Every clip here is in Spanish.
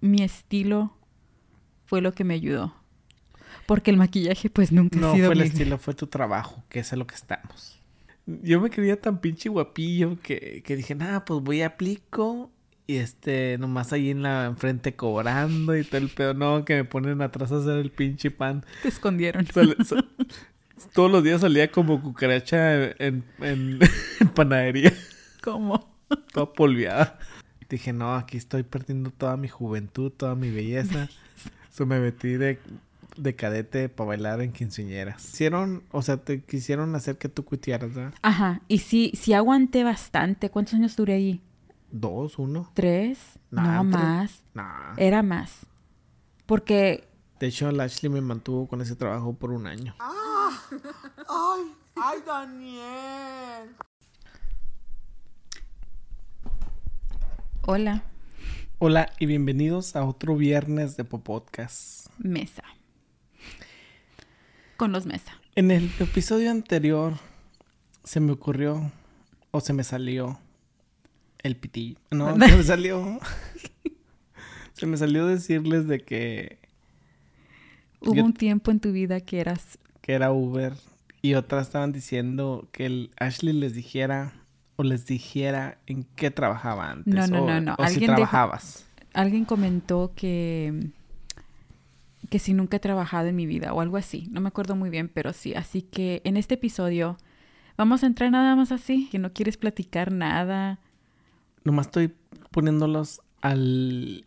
mi estilo fue lo que me ayudó. Porque el maquillaje, pues nunca No ha sido fue el estilo, fue tu trabajo, que es a lo que estamos. Yo me creía tan pinche guapillo que, que dije, nada, pues voy a aplico y este, nomás ahí en la enfrente cobrando y todo el pedo. No, que me ponen atrás a hacer el pinche pan. Te escondieron. Todos los días salía como cucaracha en, en- en panadería, ¿Cómo? toda polviada. Dije, no, aquí estoy perdiendo toda mi juventud, toda mi belleza. So, me metí de, de cadete para bailar en quinceañeras. Hicieron, o sea, te quisieron hacer que tú cuitearas, ¿verdad? Ajá. Y sí, sí aguanté bastante. ¿Cuántos años duré ahí? Dos, uno. ¿Tres? Nah, no, tres. más. Nah. Era más. Porque De hecho, la Ashley me mantuvo con ese trabajo por un año. ¡Ay! ¡Ay, Daniel! Hola, Hola y bienvenidos a otro viernes de Popodcast. mesa. Con los mesa. En el episodio anterior se me ocurrió o se me salió el pitillo. No, se me salió. se me salió decirles de que, Hubo Yo- un tiempo en tu vida que eras que era Uber y otras estaban diciendo que el Ashley les dijera o les dijera en qué trabajaba antes. No, no, o, no, no. O si Alguien dijo- trabajabas. alguien comentó que que si nunca he trabajado en mi vida o algo así. No me acuerdo muy bien, pero sí. Así que en este episodio vamos a entrar nada más así, que no quieres platicar nada. Nomás estoy poniéndolos al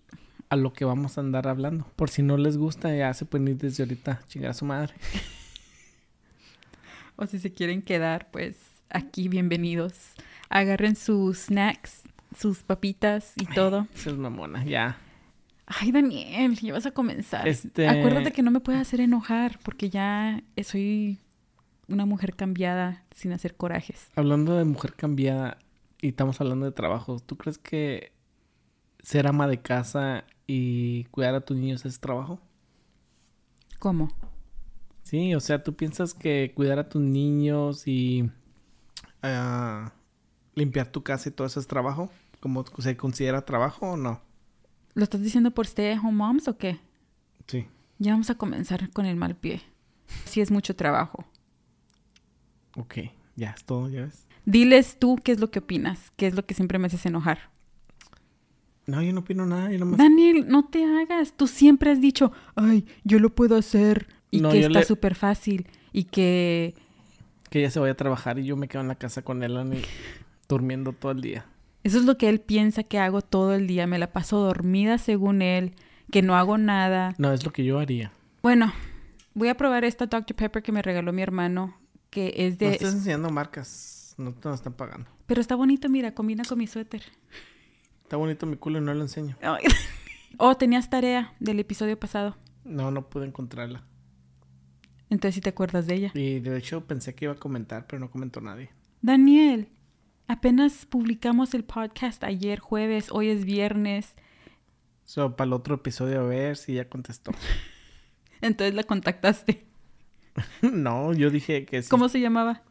a lo que vamos a andar hablando. Por si no les gusta, ya se pueden ir desde ahorita a chingar a su madre. O si se quieren quedar, pues aquí bienvenidos. Agarren sus snacks, sus papitas y todo. Esa es mamona, ya. Ay, Daniel, ya vas a comenzar. Este- Acuérdate que no me puedes hacer enojar porque ya soy una mujer cambiada sin hacer corajes. Hablando de mujer cambiada y estamos hablando de trabajo, ¿tú crees que ser ama de casa y cuidar a tus niños es trabajo? ¿Cómo? Sí, o sea, ¿tú piensas que cuidar a tus niños y ah, limpiar tu casa y todo eso es trabajo? ¿Cómo se considera trabajo o no? ¿Lo estás diciendo por stay home moms o qué? Sí. Ya vamos a comenzar con el mal pie. Sí es mucho trabajo. Ok, ya es todo, ya ves. Diles tú qué es lo que opinas, qué es lo que siempre me haces enojar. No, yo no opino nada, yo nomás... Daniel, no te hagas. Tú siempre has dicho, ay, yo lo puedo hacer. Y No, que está le- súper fácil. Y que Que ella se vaya a trabajar y yo me quedo en la casa con él y durmiendo todo el día. eso es lo que él piensa que hago todo el día. Me la paso dormida según él, que no hago nada. No, es lo que yo haría. Bueno, voy a probar esta Dr. Pepper que me regaló mi hermano, que es No de... estás enseñando marcas, no te lo están pagando. Pero está bonito, mira, combina con mi suéter. Está bonito mi culo y no lo enseño. Oh, tenías tarea del episodio pasado. No, no pude encontrarla. Entonces sí te acuerdas de ella. Y de hecho pensé que iba a comentar, pero no comentó nadie. Daniel, apenas publicamos el podcast ayer jueves, hoy es viernes. So, para el otro episodio a ver si ya contestó. Entonces la contactaste. no, yo dije que sí. ¿Cómo se llamaba?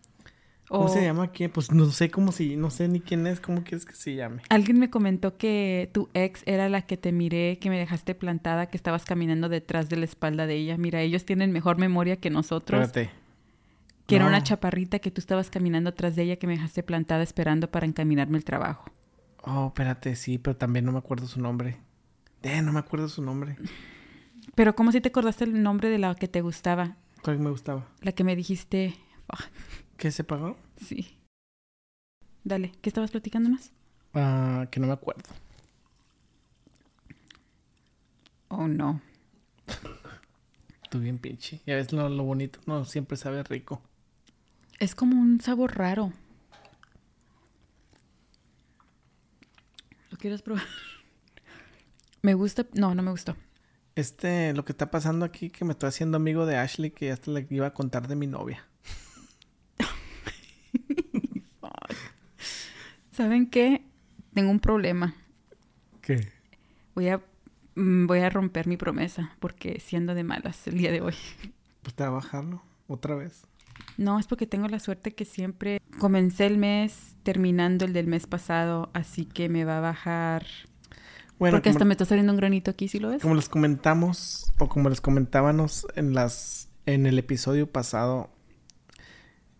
¿Cómo se llama quién? Pues no sé cómo si, no sé ni quién es, cómo quieres que se llame. Alguien me comentó que tu ex era la que te miré, que me dejaste plantada, que estabas caminando detrás de la espalda de ella. Mira, ellos tienen mejor memoria que nosotros. Espérate. Que era una chaparrita que tú estabas caminando atrás de ella, que me dejaste plantada esperando para encaminarme el trabajo. Oh, espérate, sí, pero también no me acuerdo su nombre. Eh, no me acuerdo su nombre. Pero ¿cómo si te acordaste el nombre de la que te gustaba? ¿Cuál me gustaba? La que me dijiste... "Fuck". ¿Qué se pagó? Sí. Dale, ¿qué estabas platicando más? Ah, que no me acuerdo. Oh, no. Tú bien pinche. Ya ves lo, lo bonito, no siempre sabe rico. Es como un sabor raro. ¿Lo quieres probar? Me gusta... No, no me gustó. Este, lo que está pasando aquí, que me estoy haciendo amigo de Ashley, que hasta le iba a contar de mi novia. ¿Saben qué? Tengo un problema. ¿Qué? Voy a... mm, Voy a romper mi promesa porque siendo de malas el día de hoy. Pues trabajarlo otra vez. No, es porque tengo la suerte que siempre comencé el mes terminando el del mes pasado, así que me va a bajar Bueno, Porque hasta me está saliendo un granito aquí, ¿sí lo ves? como les comentamos, o como les comentábamos en las en el episodio pasado,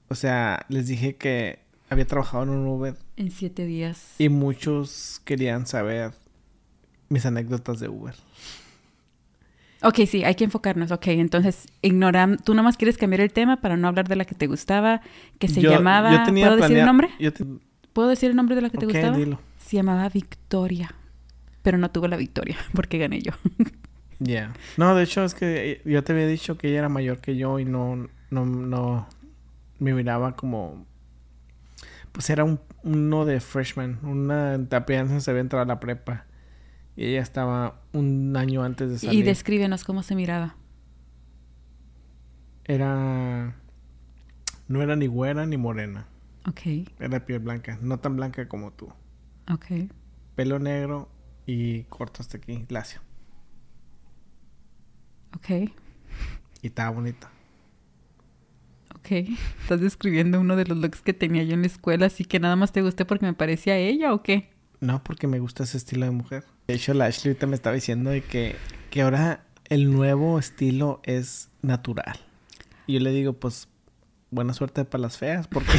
o sea, les dije que había trabajado en un Uber En siete días. y muchos querían saber mis anécdotas de Uber. Ok, sí, hay que enfocarnos. Ok, entonces, ignoran... Tú nomás quieres cambiar el tema para no hablar de la que te gustaba, que se Yo- llamaba... yo tenía ¿Puedo decir el nombre? Yo te- ¿Puedo decir el nombre de la que te gustaba? dilo. Se llamaba Victoria. Pero no tuvo la victoria porque gané yo. Ya. No, de hecho es que eh, yo te había dicho que ella era mayor que yo y no, no, no me miraba como, pues era un, uno de freshman, una apenas se había entrado a la prepa y ella estaba un año antes de y salir. descríbenos cómo se miraba. Era, no era ni güera ni morena, Ok, era piel blanca, no tan blanca como tú, ok. pelo negro y corto hasta aquí, lacio Ok, y estaba bonita. ok. Estás describiendo uno de los looks que tenía yo en la escuela, así que nada más te gusté porque me parecía ella o qué? No, porque me gusta ese estilo de mujer. De hecho, la Ashley ahorita me estaba diciendo de que, que ahora el nuevo estilo es natural. Y yo le digo, pues, buena suerte para las feas, porque...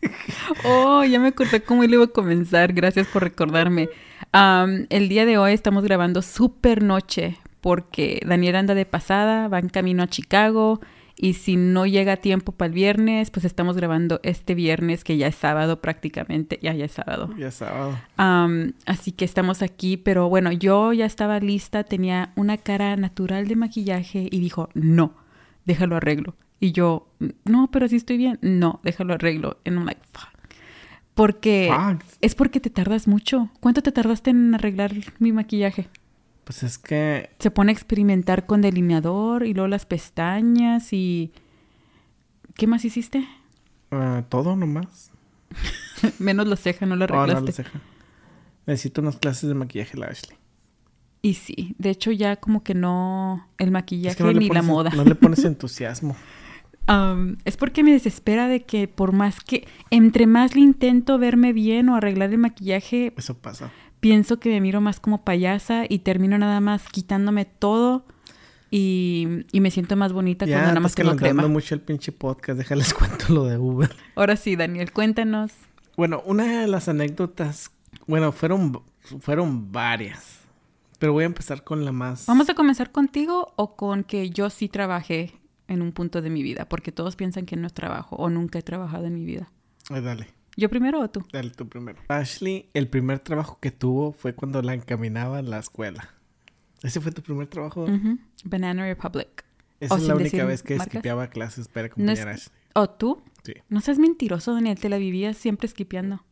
Oh, ya me acordé cómo le iba a comenzar. Gracias por recordarme. Am, el día de hoy estamos grabando super noche porque Daniel anda de pasada, va en camino a Chicago y si no llega a tiempo para el viernes, pues estamos grabando este viernes que ya es sábado prácticamente, ya ya es sábado. ya sábado. Am, así que estamos aquí, pero bueno, yo ya estaba lista, tenía una cara natural de maquillaje y dijo, no, déjalo arreglo. Y yo, no, pero sí estoy bien. No, déjalo arreglo. And I'm like, fuck. Porque Fuck. es porque te tardas mucho. ¿Cuánto te tardaste en arreglar mi maquillaje? Pues es que... Se pone a experimentar con delineador y luego las pestañas y... ¿Qué más hiciste? ah, todo nomás. Menos la ceja, no la Oh, no, arreglaste. la ceja. Necesito unas clases de maquillaje, la Ashley. Y sí, de hecho ya como que no... El maquillaje Es que no le ni la moda. No le pones entusiasmo. Es porque me desespera de que por más que... Entre más le intento verme bien o arreglar el maquillaje, Eso pasa. Pienso que me miro más como payasa y termino nada más quitándome todo y, y me siento más bonita Ya, cuando nada más tengo crema. mucho el pinche podcast. Déjales cuento lo de Uber. Ahora sí, Daniel, cuéntanos. Bueno, una de las anécdotas, bueno, fueron, fueron varias. Pero voy a empezar con la más. ¿Vamos a comenzar contigo o con que yo sí trabajé en un punto de mi vida? Porque todos piensan que no trabajo o nunca he trabajado en mi vida. Ay, dale, ¿Yo primero o tú? dale tú primero. Ashley, el primer trabajo que tuvo fue cuando la encaminaba a la escuela. ¿Ese fue tu primer trabajo? Banana Republic. Esa O es la única vez que esquipeaba clases para No acompañar es- a Ashley. ¿O tú? Sí. No seas mentiroso, Daniel, te la vivías siempre esquipeando.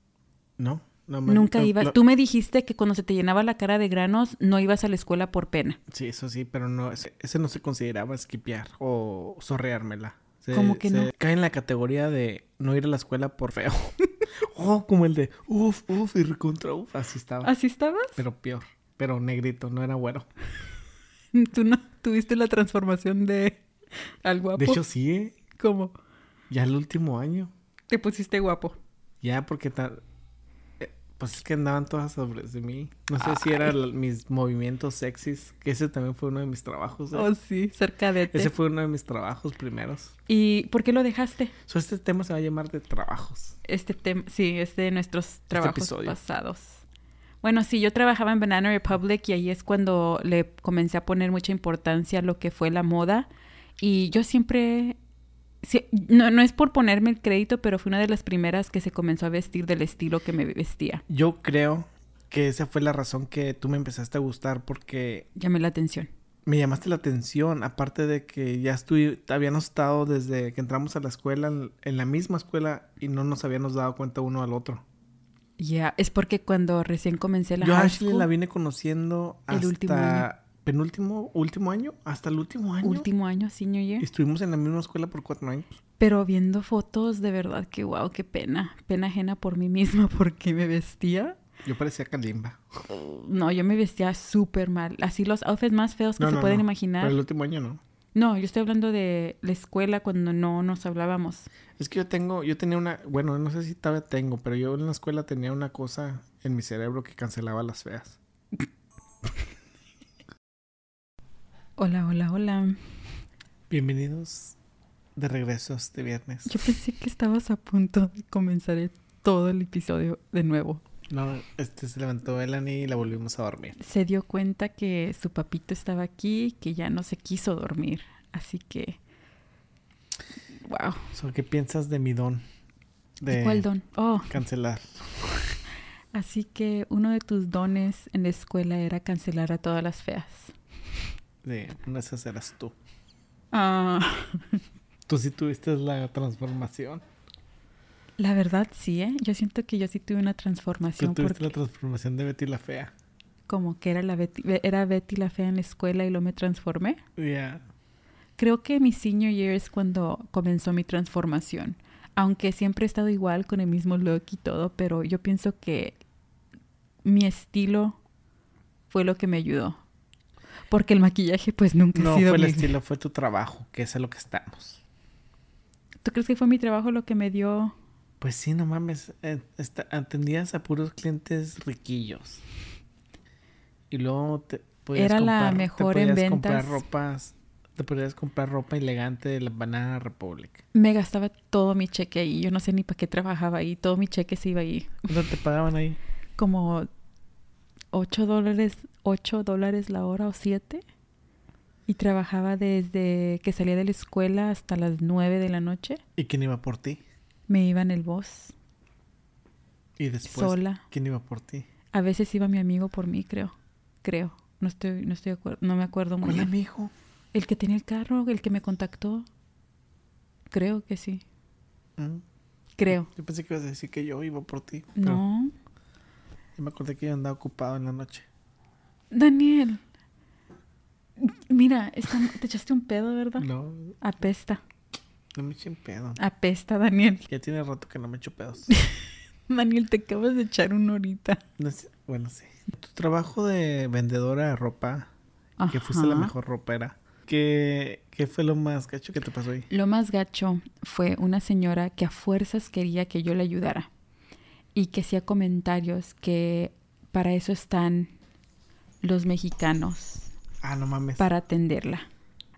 No, no me- Nunca no, ibas. Tú me dijiste que cuando se te llenaba la cara de granos no ibas a la escuela por pena. Sí, eso sí, pero no, ese, ese no se consideraba esquipear o sorreármela. Se- ¿Cómo que se no? Cae en la categoría de no ir a la escuela por feo. oh, como el de uf, uf y recontra uf. Así estaba. ¿Así estabas? Pero peor. Pero negrito, no era güero. Tú no tuviste la transformación de al guapo. De hecho, sí, ¿eh? ¿Cómo? Ya el último año. Te pusiste guapo. Ya, porque tal. Pues es que andaban todas sobre de mí. No sé si eran mis movimientos sexys. Que ese también fue uno de mis trabajos. ¿eh? Oh, sí, cerca de ti. Ese fue uno de mis trabajos primeros. ¿Y por qué lo dejaste? So, este tema se va a llamar de trabajos. Este tema, sí, es de nuestros trabajos episodio. pasados. Bueno, sí, yo trabajaba en Banana Republic y ahí es cuando le comencé a poner mucha importancia a lo que fue la moda. Y yo siempre, sí, no, no es por ponerme el crédito, pero fui una de las primeras que se comenzó a vestir del estilo que me vestía. Yo creo que esa fue la razón que tú me empezaste a gustar porque Llamé la atención. me llamaste la atención, aparte de que ya estuve, habíamos estado desde que entramos a la escuela, en, la misma escuela, y no nos habíamos dado cuenta uno al otro. Ya, es porque cuando recién comencé la Yo Ashley la vine conociendo El hasta último año. Penúltimo, último año, hasta el último año. último año, senior year. Estuvimos en la misma escuela por cuatro años. Pero viendo fotos, de verdad que wow, qué pena. Pena ajena por mí misma porque me vestía. Yo parecía Kalimba. No, yo me vestía súper mal. Así los outfits más feos que No, se no, pueden no. imaginar. Pero el último año no. No, yo estoy hablando de la escuela cuando no nos hablábamos. Es que yo tengo, yo tenía una, bueno, no sé si todavía tengo, pero yo en la escuela tenía una cosa en mi cerebro que cancelaba las feas. Hola, hola, hola. Bienvenidos de regreso este viernes. Yo pensé que estabas a punto de comenzar el- todo el episodio de nuevo. No, este se levantó Elani y la volvimos a dormir. Se dio cuenta que su papito estaba aquí, que ya no se quiso dormir. Así que... Wow. So, ¿Qué piensas de mi don? De ¿Cuál don? Oh, cancelar. así que uno de tus dones en la escuela era cancelar a todas las feas. De de esas eras tú. Ah, Tú sí tuviste la transformación. la verdad sí, ¿eh? Yo siento que yo sí tuve una Tú transformación tuviste porque la transformación de Betty la Fea. como que era, la Betty, era Betty la fea en la escuela y luego me transformé. Ya. Creo que mi senior year es cuando comenzó mi transformación. Aunque siempre he estado igual con el mismo look y todo, pero yo pienso que mi estilo fue lo que me ayudó. Porque el maquillaje pues nunca No ha sido fue el estilo, fue tu trabajo, que es a lo que estamos. ¿Tú crees que fue mi trabajo lo que me dio? Pues sí, no mames. eh, atendías a puros clientes riquillos. Y luego te podías Era la comprar- te mejor en podías comprar ventas. ropas. Te podías comprar ropa elegante de la Banana Republic. Me gastaba todo mi cheque ahí. Yo no sé ni para qué trabajaba ahí. Todo mi cheque se iba ahí. ¿Cuánto te pagaban ahí? Como 8 dólares, 8 dólares la hora o 7. Y trabajaba desde que salía de la escuela hasta las 9 de la noche. ¿Y quién iba por ti? Me iba en el bus, Y después, sola. ¿quién iba por ti? A veces iba mi amigo por mí, creo. Creo. No estoy, no estoy de acuerdo. No me acuerdo muy ¿Cuál bien. amigo? El que tenía el carro, el que me contactó. Creo que sí. Mm, Creo. Yo pensé que ibas a decir que yo iba por ti. pero No. Yo me acordé que yo andaba ocupado en la noche. Daniel. Mira, está- te echaste un pedo, ¿verdad? No, Apesta. no me eché en pedo. Apesta, Daniel. Ya tiene rato que no me echo pedos. Daniel, te acabas de echar una horita. No sé, bueno, sí. Tu trabajo de vendedora de ropa, que fuiste la mejor ropera, ¿qué, ¿qué fue lo más gacho que te pasó ahí? Lo más gacho fue una señora que a fuerzas quería que yo le ayudara y que hacía comentarios que para eso están los mexicanos, Ah, no mames. para atenderla.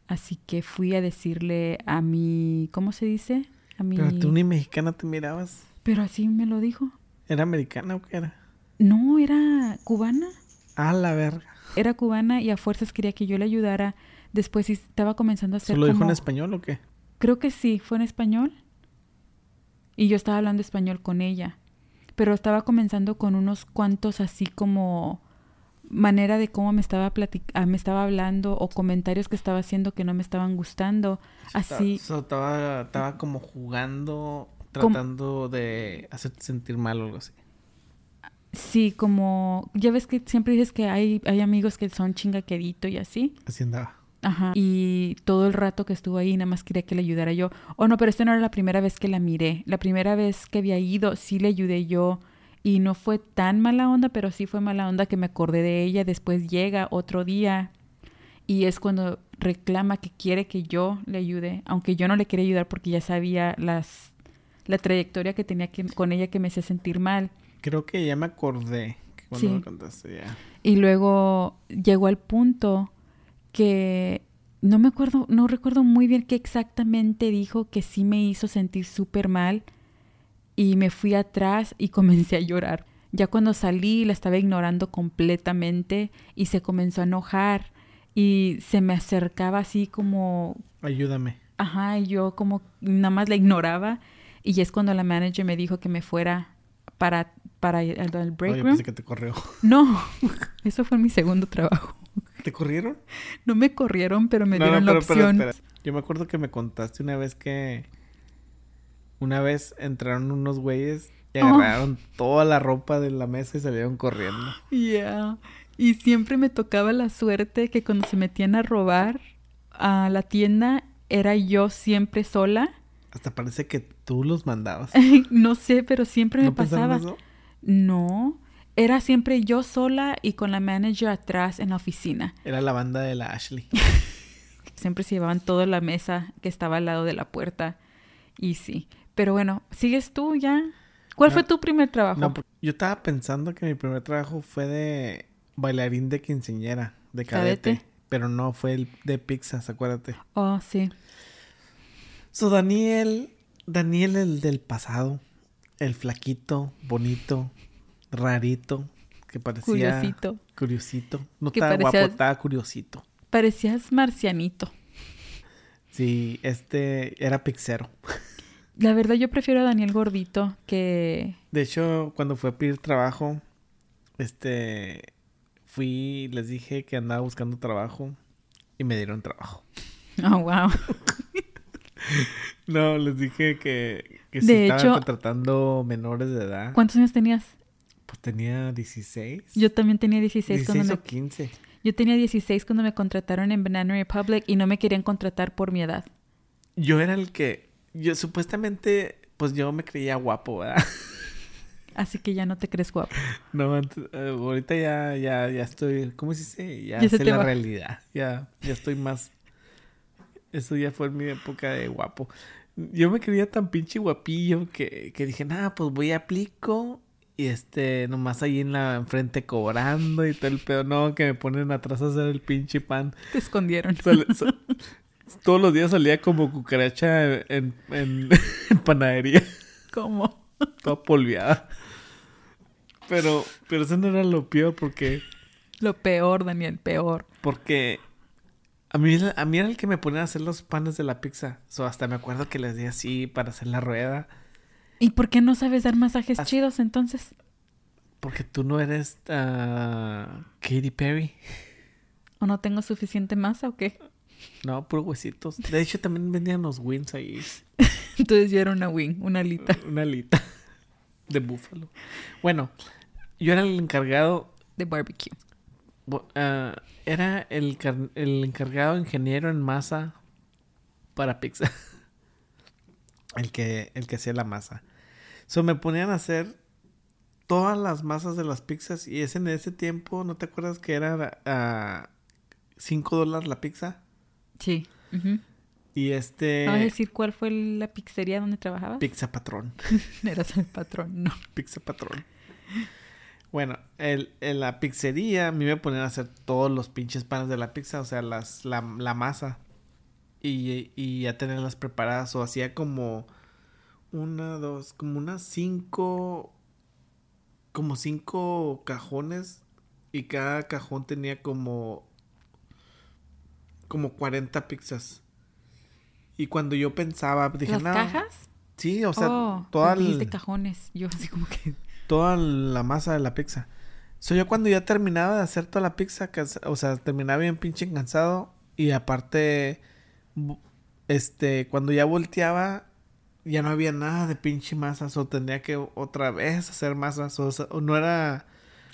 Así que fui a decirle a mi, ¿cómo se dice? A mi... Pero tú ni mexicana te mirabas. Pero así me lo dijo. ¿Era americana o qué era? No, era cubana. Ah, la verga. Era cubana y a fuerzas quería que yo le ayudara. Después estaba comenzando a hacer ¿Solo dijo en español o qué? Creo que sí, fue en español. Y yo estaba hablando español con ella. Pero estaba comenzando con unos cuantos así como manera de cómo me estaba platic- ah, me estaba hablando o comentarios que estaba haciendo que no me estaban gustando. Así, So, estaba, estaba como jugando, Como- tratando de hacerte sentir mal o algo así. sí, como ya ves que siempre dices que hay hay amigos que son chingaquedito y así. Así andaba. Ajá. Y todo el rato que estuvo ahí, nada más quería que le ayudara yo. Oh, no, pero esta no era la primera vez que la miré. La primera vez que había ido, sí le ayudé yo. Y no fue tan mala onda, pero sí fue mala onda que me acordé de ella. Después llega otro día y es cuando reclama que quiere que yo le ayude. Aunque yo no le quería ayudar porque ya sabía las la trayectoria que tenía que, con ella que me hacía sentir mal. Creo que ya me acordé cuando Sí. me contaste ya. Y luego llegó al punto que no me acuerdo, no recuerdo muy bien qué exactamente dijo que sí me hizo sentir súper mal y me fui atrás y comencé a llorar. Ya cuando salí la estaba ignorando completamente y se comenzó a enojar y se me acercaba así como, Ayúdame. ajá, y yo como nada más la ignoraba y es cuando la manager me dijo que me fuera para, para al break Oye, room. pensé que te corrió. No, eso fue mi segundo trabajo. ¿Te corrieron? No me corrieron, pero me No, dieron no, la pero, opción. espera. Yo me acuerdo que me contaste una vez que una vez entraron unos güeyes y Oh. agarraron toda la ropa de la mesa y salieron corriendo. Yeah. Y siempre me tocaba la suerte que cuando se metían a robar a la tienda era yo siempre sola. Hasta parece que tú los mandabas. no sé, pero siempre me ¿No pensaron pasaba. eso? No, era siempre yo sola y con la manager atrás en la oficina. Era la banda de la Ashley. Siempre se llevaban toda la mesa que estaba al lado de la puerta. Y sí. Pero bueno, ¿sigues tú ya? ¿Cuál No. fue tu primer trabajo? No, yo estaba pensando que mi primer trabajo fue de bailarín de quinceñera, de cadete. Cadete. Pero no fue el de Pixas, acuérdate. Oh, sí. So, Daniel, Daniel el del pasado, el flaquito, bonito, rarito, que parecía... Curiosito. Curiosito. No Que estaba guapo, estaba curiosito. Parecías marcianito. Sí, este era pixero. La verdad, yo prefiero a Daniel gordito que... De hecho, cuando fue a pedir trabajo, este, fui, les dije que andaba buscando trabajo y me dieron trabajo. Oh, wow. No, les dije que, que si De estaban hecho- contratando menores de edad, ¿Cuántos años tenías? Pues tenía 16. Yo también tenía 16, 16 cuando o me... 15. Yo tenía 16 cuando me contrataron en Banana Republic y no me querían contratar por mi edad. Yo era el que, yo supuestamente, pues yo me creía guapo, ¿verdad? Así que ya no te crees guapo. No, eh, ahorita ya, ya, ya estoy, ¿cómo se dice? Ya, Ya sé la va. realidad. Ya, ya estoy más. Eso ya fue mi época de guapo. Yo me creía tan pinche guapillo que, que dije, nada, pues voy a aplico. Y este, nomás ahí en la enfrente cobrando y todo el pedo. No, que me ponen atrás a hacer el pinche pan. Te escondieron. Todos los días salía como cucaracha en, en, en panadería ¿Cómo? toda polviada. Pero, pero eso no era lo peor porque, Lo peor, Daniel, peor. porque a mí, a mí era el que me ponía a hacer los panes de la pizza. So, hasta me acuerdo que les di así para hacer la rueda. ¿Y por qué no sabes dar masajes As- chidos entonces? Porque tú no eres ah, Katy Perry. ¿O no tengo suficiente masa o qué? No, puro huesitos. De hecho, también vendían los wings ahí. Entonces yo era una wing, una alita Una alita de búfalo. Bueno, yo era el encargado de barbecue. Ah, era el, el encargado ingeniero en masa para pizza. El que, el que hacía la masa. So me ponían a hacer todas las masas de las pizzas y ese en ese tiempo, ¿no te acuerdas que era a 5 dólares la pizza? Sí. Y este... ¿Vas a decir cuál fue la pizzería donde trabajabas? Pizza patrón. Eras el patrón, no. Pizza patrón. Bueno, el, en la pizzería a mí me ponían a hacer todos los pinches panes de la pizza, o sea, las, la, la masa. Y, y ya tenerlas preparadas. O hacía como una, dos, como unas cinco, como cinco cajones. Y cada cajón tenía como, como 40 pizzas. Y cuando yo pensaba, dije, ¿Las "No". cajas? Sí, o sea, oh, toda dijiste cajones. Yo así como que... toda la masa de la pizza. So, yo cuando ya terminaba de hacer toda la pizza, o sea, terminaba bien pinche cansado. Y aparte, este, cuando ya volteaba, ya no había nada de pinche masa. O tendría que otra vez hacer masa. So, o sea, o no era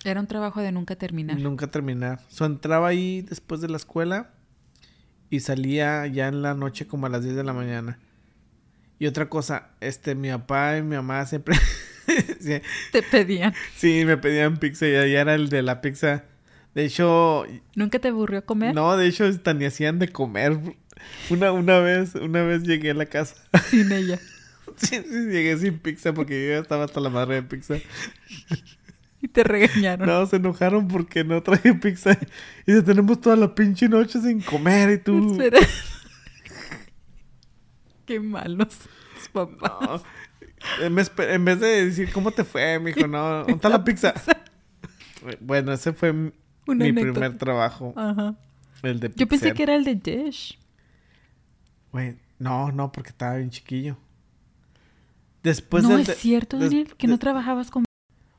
Era un trabajo de nunca terminar. nunca terminar. So, entraba ahí después de la escuela y salía ya en la noche como a las 10 de la mañana. Y otra cosa, este, mi papá y mi mamá siempre... sí, Te pedían. Sí, me pedían pizza y ya era el de la pizza. De hecho, ¿Nunca te aburrió comer? no, de hecho hasta ni hacían de comer. Una, una vez, una vez llegué a la casa. Sin ella. Sí, sí, llegué sin pizza porque yo ya estaba hasta la madre de pizza. Y te regañaron. No, se enojaron porque no traje pizza. Y ya tenemos toda la pinche noche sin comer y tú. Espera. Qué malos tus papás. No. En vez, en vez de decir, ¿cómo te fue? Me dijo, no, ¿dónde está la pizza? Bueno, ese fue mi Una mi anécdota. primer trabajo. Ajá. El de Yo pensé que era el de Dish. Güey, no, no, porque estaba bien chiquillo. Después no es cierto, Daniel, que no trabajabas con...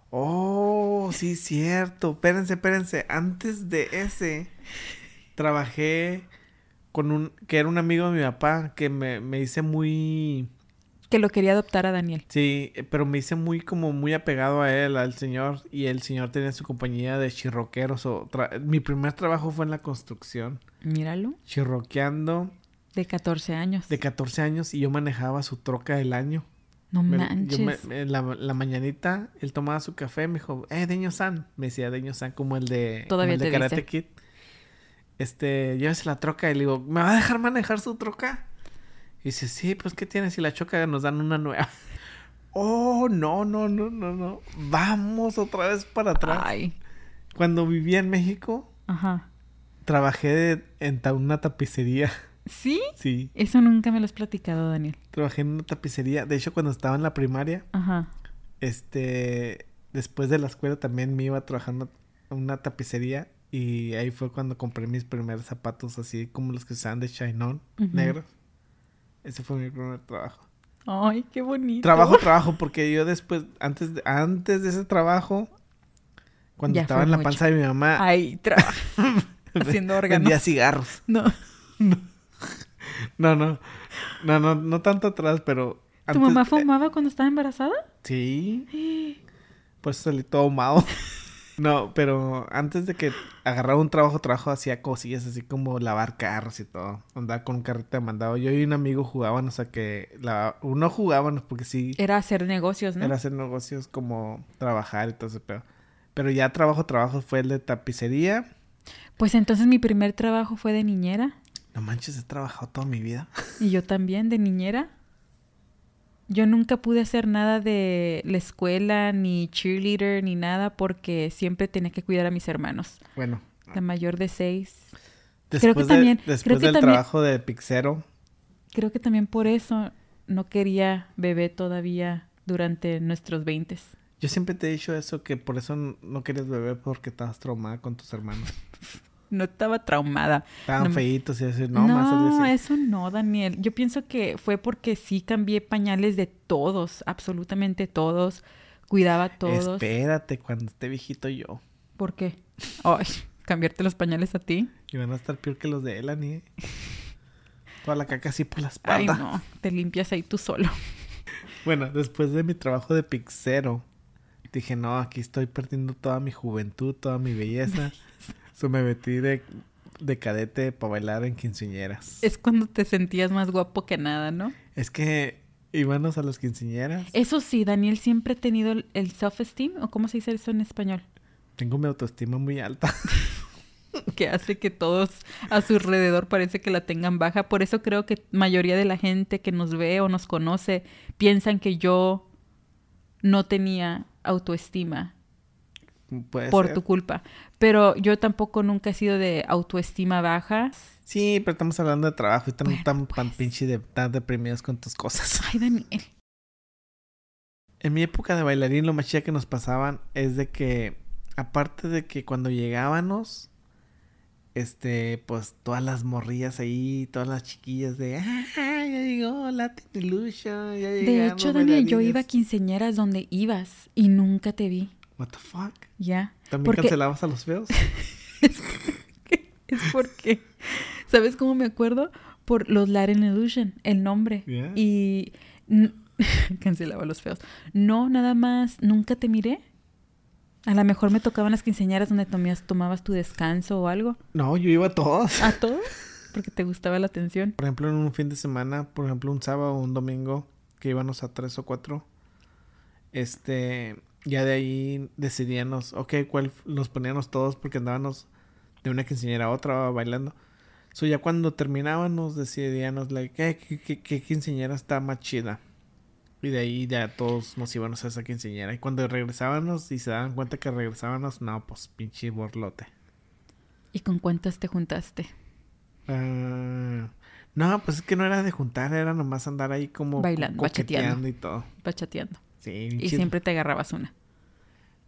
Oh, sí, cierto. Espérense, espérense. Antes de ese, trabajé con un... Que era un amigo de mi papá, que me, me hice muy... Que lo quería adoptar a Daniel. Sí, pero me hice muy como muy apegado a él, al señor. Y el señor tenía su compañía de chirroqueros. O tra- Mi primer trabajo fue en la construcción. Míralo. Chirroqueando De 14 años. de 14 años y yo manejaba su troca del año. No Me- manches. yo me- me- la, la mañanita, él tomaba su café, me dijo, eh, Deño San. Me decía Deño San como el de, Todavía el de te Karate dice. Kid. Este, llévese la troca y le digo, ¿me va a dejar manejar su troca? Y dice, sí, pues ¿qué tiene? Si la choca nos dan una nueva. Oh, no, no, no, no, no. Vamos otra vez para atrás. Ay. Cuando vivía en México, Ajá. trabajé en ta- una tapicería. ¿Sí? Sí, Eso nunca me lo has platicado, Daniel. trabajé en una tapicería. De hecho, cuando estaba en la primaria, Ajá. este, después de la escuela también me iba trabajando en una tapicería. Y ahí fue cuando compré mis primeros zapatos, así como los que usaban de Shinon, negros. Ese fue mi primer trabajo. Ay, qué bonito. Trabajo, trabajo, porque yo después, antes de, antes de ese trabajo, cuando Ya estaba en la mucho. panza de mi mamá, trabajo. Haciendo órganos. vendía cigarros. No. No, no, no, no, no tanto atrás, pero... ¿Tu antes- mamá eh, fumaba cuando estaba embarazada? Sí, pues salí todo ahumado. No, pero antes de que agarrara un trabajo, trabajo hacía cosillas así como lavar carros y todo. Andaba con un carrito de mandado. Yo y un amigo jugaban, o sea que la, no jugábamos porque sí Era hacer negocios, ¿no? era hacer negocios como trabajar y todo ese pedo. Pero ya trabajo, trabajo fue el de tapicería. Pues entonces mi primer trabajo fue de niñera. No manches, he trabajado toda mi vida. Y yo también, de niñera. Yo nunca pude hacer nada de la escuela, ni cheerleader, ni nada, porque siempre tenía que cuidar a mis hermanos. Bueno, La mayor de seis. después, que de- también- después creo que del también- trabajo de Pixero, Creo que también por eso no quería bebé todavía durante nuestros veintes. yo siempre te he dicho eso, que por eso no querías beber porque estabas traumada con tus hermanos. No estaba traumada. Estaban No feitos y así, no, No, más eso no, Daniel. Yo pienso que fue porque sí cambié pañales de todos, absolutamente todos. Cuidaba a todos. Espérate, cuando esté viejito yo. ¿Por qué? Ay, cambiarte los pañales a ti. Y van a estar peor que los de Elani. ¿eh? Toda la caca así por la Ay, espalda. no, te limpias ahí tú solo. Bueno, después de mi trabajo de Pixero, dije, no, aquí estoy perdiendo toda mi juventud, toda mi belleza. so me metí de, de cadete para bailar en quinceañeras. Es cuando te sentías más guapo que nada, ¿no? Es que íbamos a las quinceañeras. Eso sí, Daniel siempre ha tenido el- el self-esteem, o cómo se dice eso en español, Tengo mi autoestima muy alta. que hace que todos a su alrededor parece que la tengan baja. Por eso creo que mayoría de la gente que nos ve o nos conoce piensan que yo no tenía autoestima Puede por ser. tu culpa. Pero yo tampoco nunca he sido de autoestima baja. Sí, pero estamos hablando de trabajo y están Bueno, tan, tan pues. pinche de, tan deprimidos con tus cosas. Ay, Daniel. En mi época de bailarín, lo más chida que nos pasaban es de que, aparte de que cuando llegábamos, este, pues todas las morrillas ahí, todas las chiquillas de, ¡ah, ya llegó Latin Illusion! Ya De hecho, Daniel, yo bailarines". iba a quinceañeras donde ibas y nunca te vi. ¿What the fuck? Ya. ¿También Porque- cancelabas a los feos? Es porque, ¿sabes cómo me acuerdo? Por los Latin Illusion, el nombre. Yeah. Y cancelaba los feos. No, nada más, nunca te miré. A lo mejor me tocaban las quinceañeras donde tomías, tomabas tu descanso o algo. No, yo iba a todos. ¿A todos? Porque te gustaba la atención. Por ejemplo, en un fin de semana, por ejemplo, un sábado o un domingo, que íbamos a tres o cuatro, este, ya de ahí decidíamos, ok, cuál los poníamos todos porque andábamos de una quinceañera a otra bailando. So ya cuando terminábamos decidíamos, like, eh, ¿qué, qué, qué quinceañera está más chida? Y de ahí ya todos nos íbamos a esa quinceañera. Y cuando regresábamos y se daban cuenta que regresábamos, no, pues pinche borlote. ¿Y con cuántas te juntaste? Ah, no, pues es que no era de juntar, era nomás andar ahí como Bailando, bachateando. y todo. Bachateando. Sí, Y chido. siempre te agarrabas una.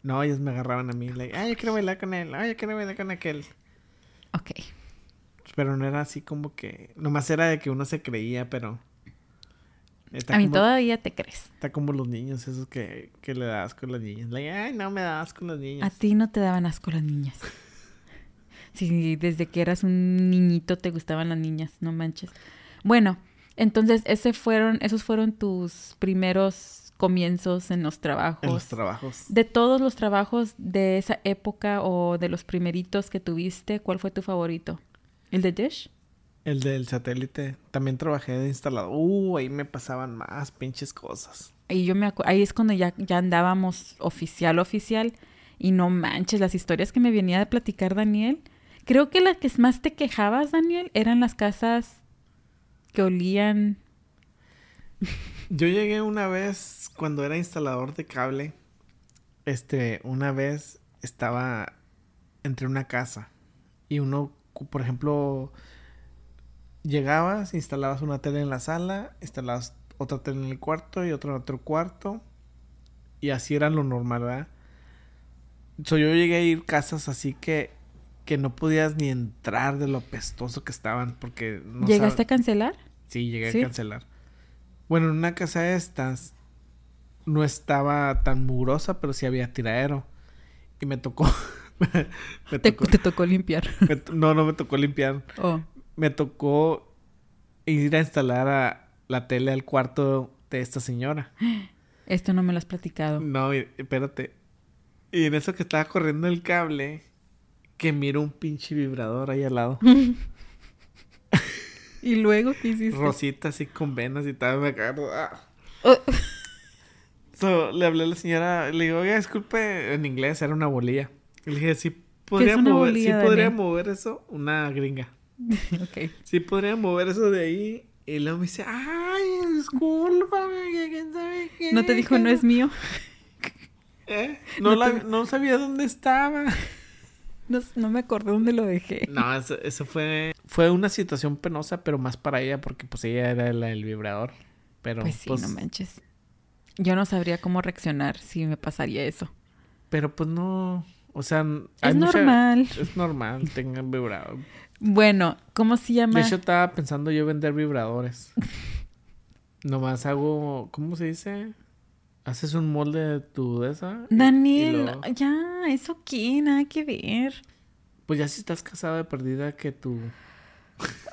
No, ellos me agarraban a mí, like, ay, yo quiero bailar con él, ay, yo quiero bailar con aquel. Ok. Pero no era así como que, nomás era de que uno se creía, pero... Está A mí como, todavía te crees. Está como los niños, esos que, que le das con las niñas. Like, ay, no me das con las niñas. A ti no te daban asco las niñas. Sí, desde que eras un niñito te gustaban las niñas, no manches. Bueno, entonces ese fueron, esos fueron tus primeros comienzos en los trabajos. En los trabajos. de todos los trabajos de esa época o de los primeritos que tuviste, ¿cuál fue tu favorito? ¿El de Dish? El del satélite. También trabajé de instalado. Uh, ahí me pasaban más pinches cosas. Y yo me ahí es cuando ya, ya andábamos oficial, oficial. Y no manches, las historias que me venía de platicar Daniel. Creo que las que más te quejabas, Daniel, eran las casas que olían. Yo llegué una vez cuando era instalador de cable. Este, una vez estaba entre una casa. Y uno, por ejemplo, llegabas, instalabas una tele en la sala, instalabas otra tele en el cuarto y otra en otro cuarto. Y así era lo normal, ¿verdad? So, yo llegué a ir casas así que, que no podías ni entrar de lo pestoso que estaban porque... No ¿Llegaste a cancelar? Sí, llegué a cancelar. Bueno, en una casa de estas no estaba tan mugrosa, pero sí había tiradero. Y me tocó... me te, tocó limpiar. no, no me tocó limpiar. Oh. Me tocó ir a instalar a la tele al cuarto de esta señora. Esto no me lo has platicado. No, espérate. Y en eso que estaba corriendo el cable, que miro un pinche vibrador ahí al lado. ¿Y luego qué hiciste? Rosita así con venas y tal, me agarro. Ah. Oh. So, le hablé a la señora, le digo, oiga, disculpe, en inglés era una bolilla. Y le dije, ¿sí podría, mover, ¿sí podría mover eso? Una gringa. ok. Sí podría mover eso de ahí. Y luego me dice, ay, discúlpame, quién sabe qué. ¿No te dijo, no es mío? ¿Eh? No, la, no sabía dónde estaba. No, no, me acordé dónde lo dejé. No, eso, eso, fue fue una situación penosa, pero más para ella porque pues ella era la del vibrador. Pero pues sí, no pues manches. Yo no sabría cómo reaccionar si me pasaría eso. Pero pues no, o sea, es normal. es normal, tengan vibrador. Bueno, ¿cómo se llama? De hecho estaba pensando yo vender vibradores. Nomás hago, ¿cómo se dice? ¿Haces un molde de tu de esa? Daniel, ya, eso qué, nada que ver. Pues ya si estás casada de perdida que tú.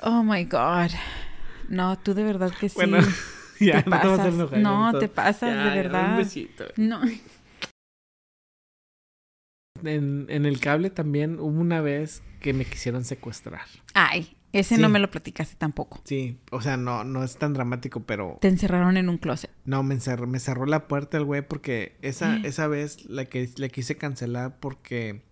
Oh my god. No, tú de verdad que sí. Bueno, ya, te no pasas. te No, te pasas, de verdad. Un besito. No. En, en el cable también hubo una vez que me quisieron secuestrar. Ay, ese no me lo platicaste tampoco. Sí, o sea, no, no es tan dramático, pero... Te encerraron en un closet. No, me encerró, me cerró la puerta el güey porque esa, esa vez la que le quise cancelar porque...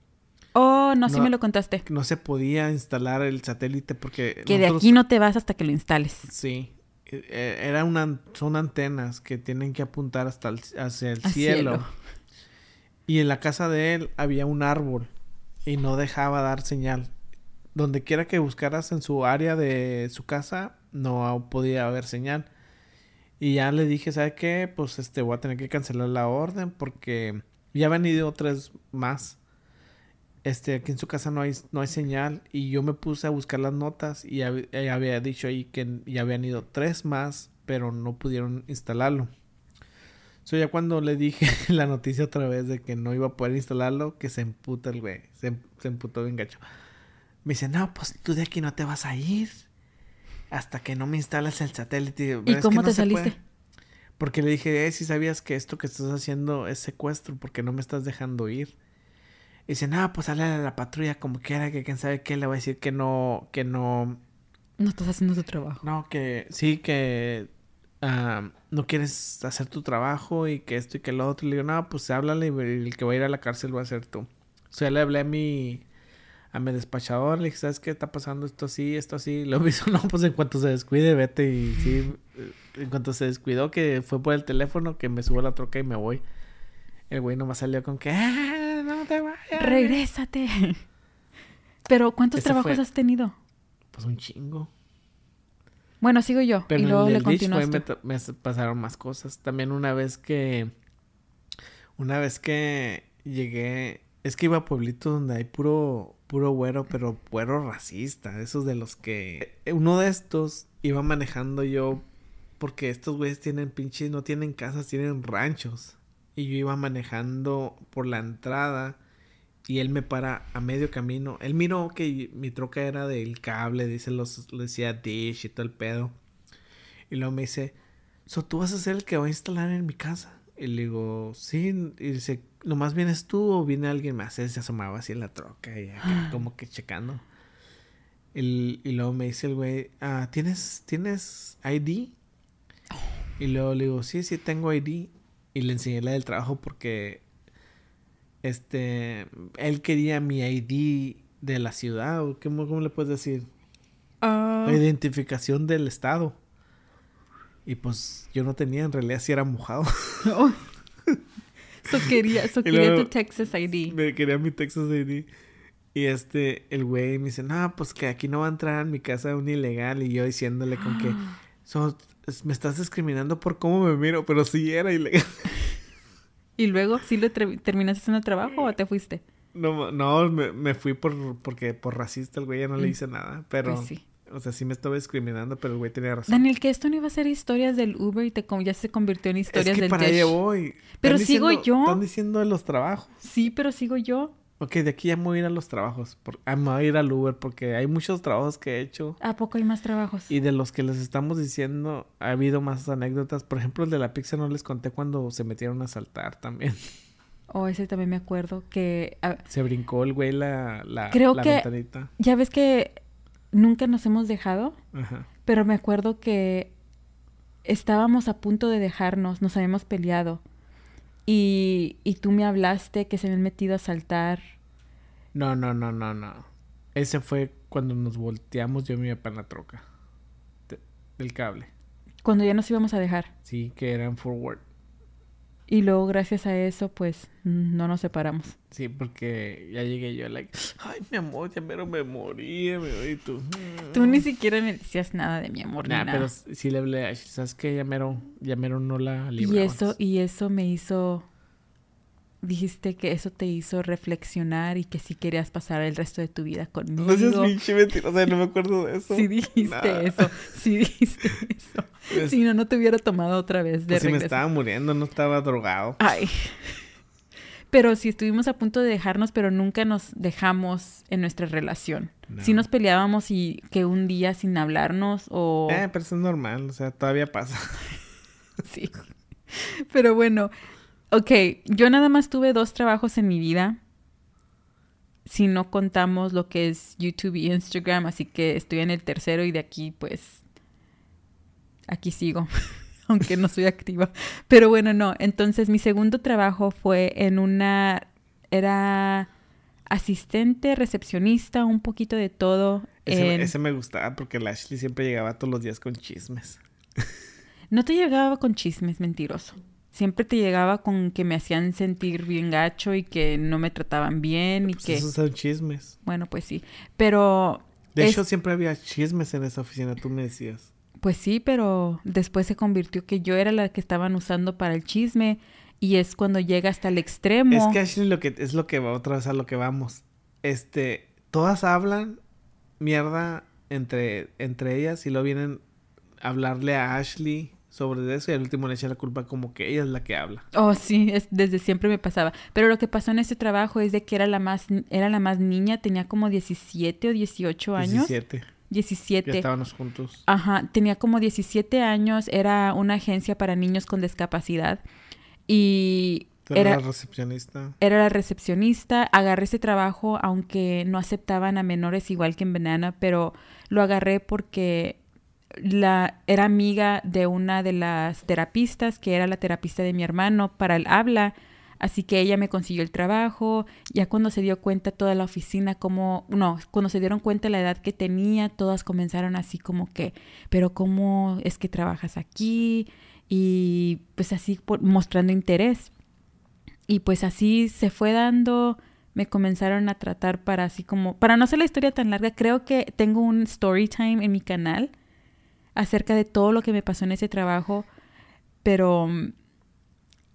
Oh, no, sí me lo contaste. No se podía instalar el satélite porque... Que de aquí no te vas hasta que lo instales. Sí. E, e, era una, son antenas que tienen que apuntar hasta el, hacia el cielo. Y en la casa de él había un árbol y no dejaba dar señal donde quiera que buscaras en su área de su casa, no podía haber señal. Y ya le dije, ¿sabe qué? Pues este, voy a tener que cancelar la orden porque ya han ido tres más. Este, aquí en su casa no hay, no hay señal. Y yo me puse a buscar las notas y había dicho ahí que ya habían ido tres más, pero no pudieron instalarlo. So ya cuando le dije la noticia otra vez de que no iba a poder instalarlo, que se emputa el güey. Se, se emputó bien gacho. Me dice, no, pues tú de aquí no te vas a ir hasta que no me instales el satélite. ¿Y cómo te saliste? Porque le dije, eh, si sabías que esto que estás haciendo es secuestro, porque no me estás dejando ir. Y dice, no, pues sale a la patrulla como quiera, que quién sabe qué, le voy a decir que no, que no... No estás haciendo tu trabajo. No, que sí, que ah, no quieres hacer tu trabajo y que esto y que lo otro. Y le digo, no, pues háblale y el que va a ir a la cárcel va a ser tú. O sea, le hablé a mi, a mi despachador, le dije, ¿sabes qué está pasando? Esto así, esto así. Lo hizo, no, pues en cuanto se descuide, vete. Y sí, en cuanto se descuidó, que fue por el teléfono, que me subo a la troca y me voy. El güey nomás salió con que, ah, no te vayas. Regrésate. Pero, ¿cuántos trabajos has tenido? Pues un chingo. Bueno, sigo yo. Pero y luego le continuaste. me, me pasaron más cosas. También una vez que. Una vez que llegué. Es que iba a pueblitos donde hay puro puro güero, pero güero racista. Esos de los que. Uno de estos iba manejando yo. Porque estos güeyes tienen pinches. No tienen casas, tienen ranchos. Y yo iba manejando por la entrada. Y él me para a medio camino. Él miró que mi troca era del cable. Dice, los, decía Dish y todo el pedo. Y luego me dice: So, ¿tú vas a ser el que va a instalar en mi casa? Y le digo, sí. Y dice, ¿nomás vienes tú o viene alguien más? Él se asomaba así en la troca y como que checando. y luego me dice el güey, ah, ¿tienes, ¿tienes ID? Y luego le digo, sí, sí, tengo ID. Y le enseñé la del trabajo porque este él quería mi ID de la ciudad o cómo, cómo le puedes decir ah. la identificación del estado y pues yo no tenía, en realidad sí era mojado. Oh. So quería, so quería tu Texas ID. Me quería mi Texas ID. Y este, el güey me dice, no, pues que aquí no va a entrar en mi casa un ilegal. Y yo diciéndole con que, "So, es- me estás discriminando por cómo me miro, pero sí era ilegal. ¿Y luego sí lo terminaste haciendo trabajo o te fuiste? No, no me, me fui por, porque por racista, el güey ya no le Mm. hice nada. Pero, Pues sí. o sea, sí me estaba discriminando, pero el güey tenía razón. Daniel, que esto no iba a ser historias del Uber y te, ya se convirtió en es historias que del para Dish. allá voy. Pero sigo diciendo- yo. Están diciendo de los trabajos. Sí, pero sigo yo. Ok, de aquí ya me voy a ir a los trabajos. Por, ah, me voy a ir al Uber porque hay muchos trabajos que he hecho. ¿A poco hay más trabajos? Y de los que les estamos diciendo, ha habido más anécdotas. Por ejemplo, el de la pizza no les conté cuando se metieron a saltar también. O ese también me acuerdo que... ah, Se brincó el güey la, la, Creo la que- ventanita. ya ves que nunca nos hemos dejado, Ajá. pero me acuerdo que estábamos a punto de dejarnos, nos habíamos peleado. Y, y tú me hablaste que se habían metido a saltar. No, no, no, no, no. Ese fue cuando nos volteamos yo y mi papá en la troca. de- del cable. Cuando ya nos íbamos a dejar. Sí, que eran forward. Y luego, gracias a eso, pues mm, no nos separamos. Sí, porque ya llegué yo, like, ay, mi amor, ya mero me morí, me morí tú. Tú ni siquiera me decías nada de mi amor. ni Nah, nada. pero sí le hablé ¿sabes qué? Ya mero, ya mero no la Y libramos. eso, y eso me hizo. Dijiste que eso te hizo reflexionar y que sí querías pasar el resto de tu vida conmigo. No seas pinche mentirosa, no me acuerdo de eso. Sí dijiste Nah. eso, sí dijiste eso. Pues- Si no, no te hubiera tomado otra vez de Pues si me regreso. estaba muriendo, no estaba drogado. Ay. Pero sí estuvimos a punto de dejarnos, pero nunca nos dejamos en nuestra relación. No. Sí nos peleábamos y que un día sin hablarnos o... Eh, pero eso es normal, o sea, todavía pasa. Sí. Pero bueno, ok, yo nada más tuve dos trabajos en mi vida. Si no contamos lo que es YouTube y Instagram, así que estoy en el tercero y de aquí pues aquí sigo, aunque no soy activa. Pero bueno, no, entonces mi segundo trabajo fue en una, era asistente, recepcionista, un poquito de todo. Ese, en- ese me gustaba porque la Ashley siempre llegaba todos los días con chismes. No te llegaba con chismes, mentiroso. Siempre te llegaba con que me hacían sentir bien gacho y que no me trataban bien y Pues que... esos son chismes. Bueno, pues sí. Pero... De es- hecho, siempre había chismes en esa oficina, tú me decías. Pues sí, pero después se convirtió que yo era la que estaban usando para el chisme y es cuando llega hasta el extremo. Es que Ashley lo que es lo que va otra vez a lo que vamos. Este, todas hablan mierda entre, entre ellas y luego vienen a hablarle a Ashley sobre eso y al último le echa la culpa como que ella es la que habla. Oh, sí, es, desde siempre me pasaba. Pero lo que pasó en ese trabajo es de que era la más, era la más niña, tenía como 17 o 18 años. 17. 17. Ya estábamos juntos. Ajá, tenía como 17 años, era una agencia para niños con discapacidad y Tú eras era, la recepcionista. era la recepcionista. Agarré ese trabajo, aunque no aceptaban a menores igual que en Banana, pero lo agarré porque la, era amiga de una de las terapistas, que era la terapista de mi hermano para el habla. Así que ella me consiguió el trabajo. Ya cuando se dio cuenta toda la oficina, como, no, cuando se dieron cuenta la edad que tenía, todas comenzaron así como que, pero ¿cómo es que trabajas aquí? Y pues así por- mostrando interés. Y pues así se fue dando, me comenzaron a tratar para así como, para no hacer la historia tan larga, creo que tengo un story time en mi canal acerca de todo lo que me pasó en ese trabajo, pero mm,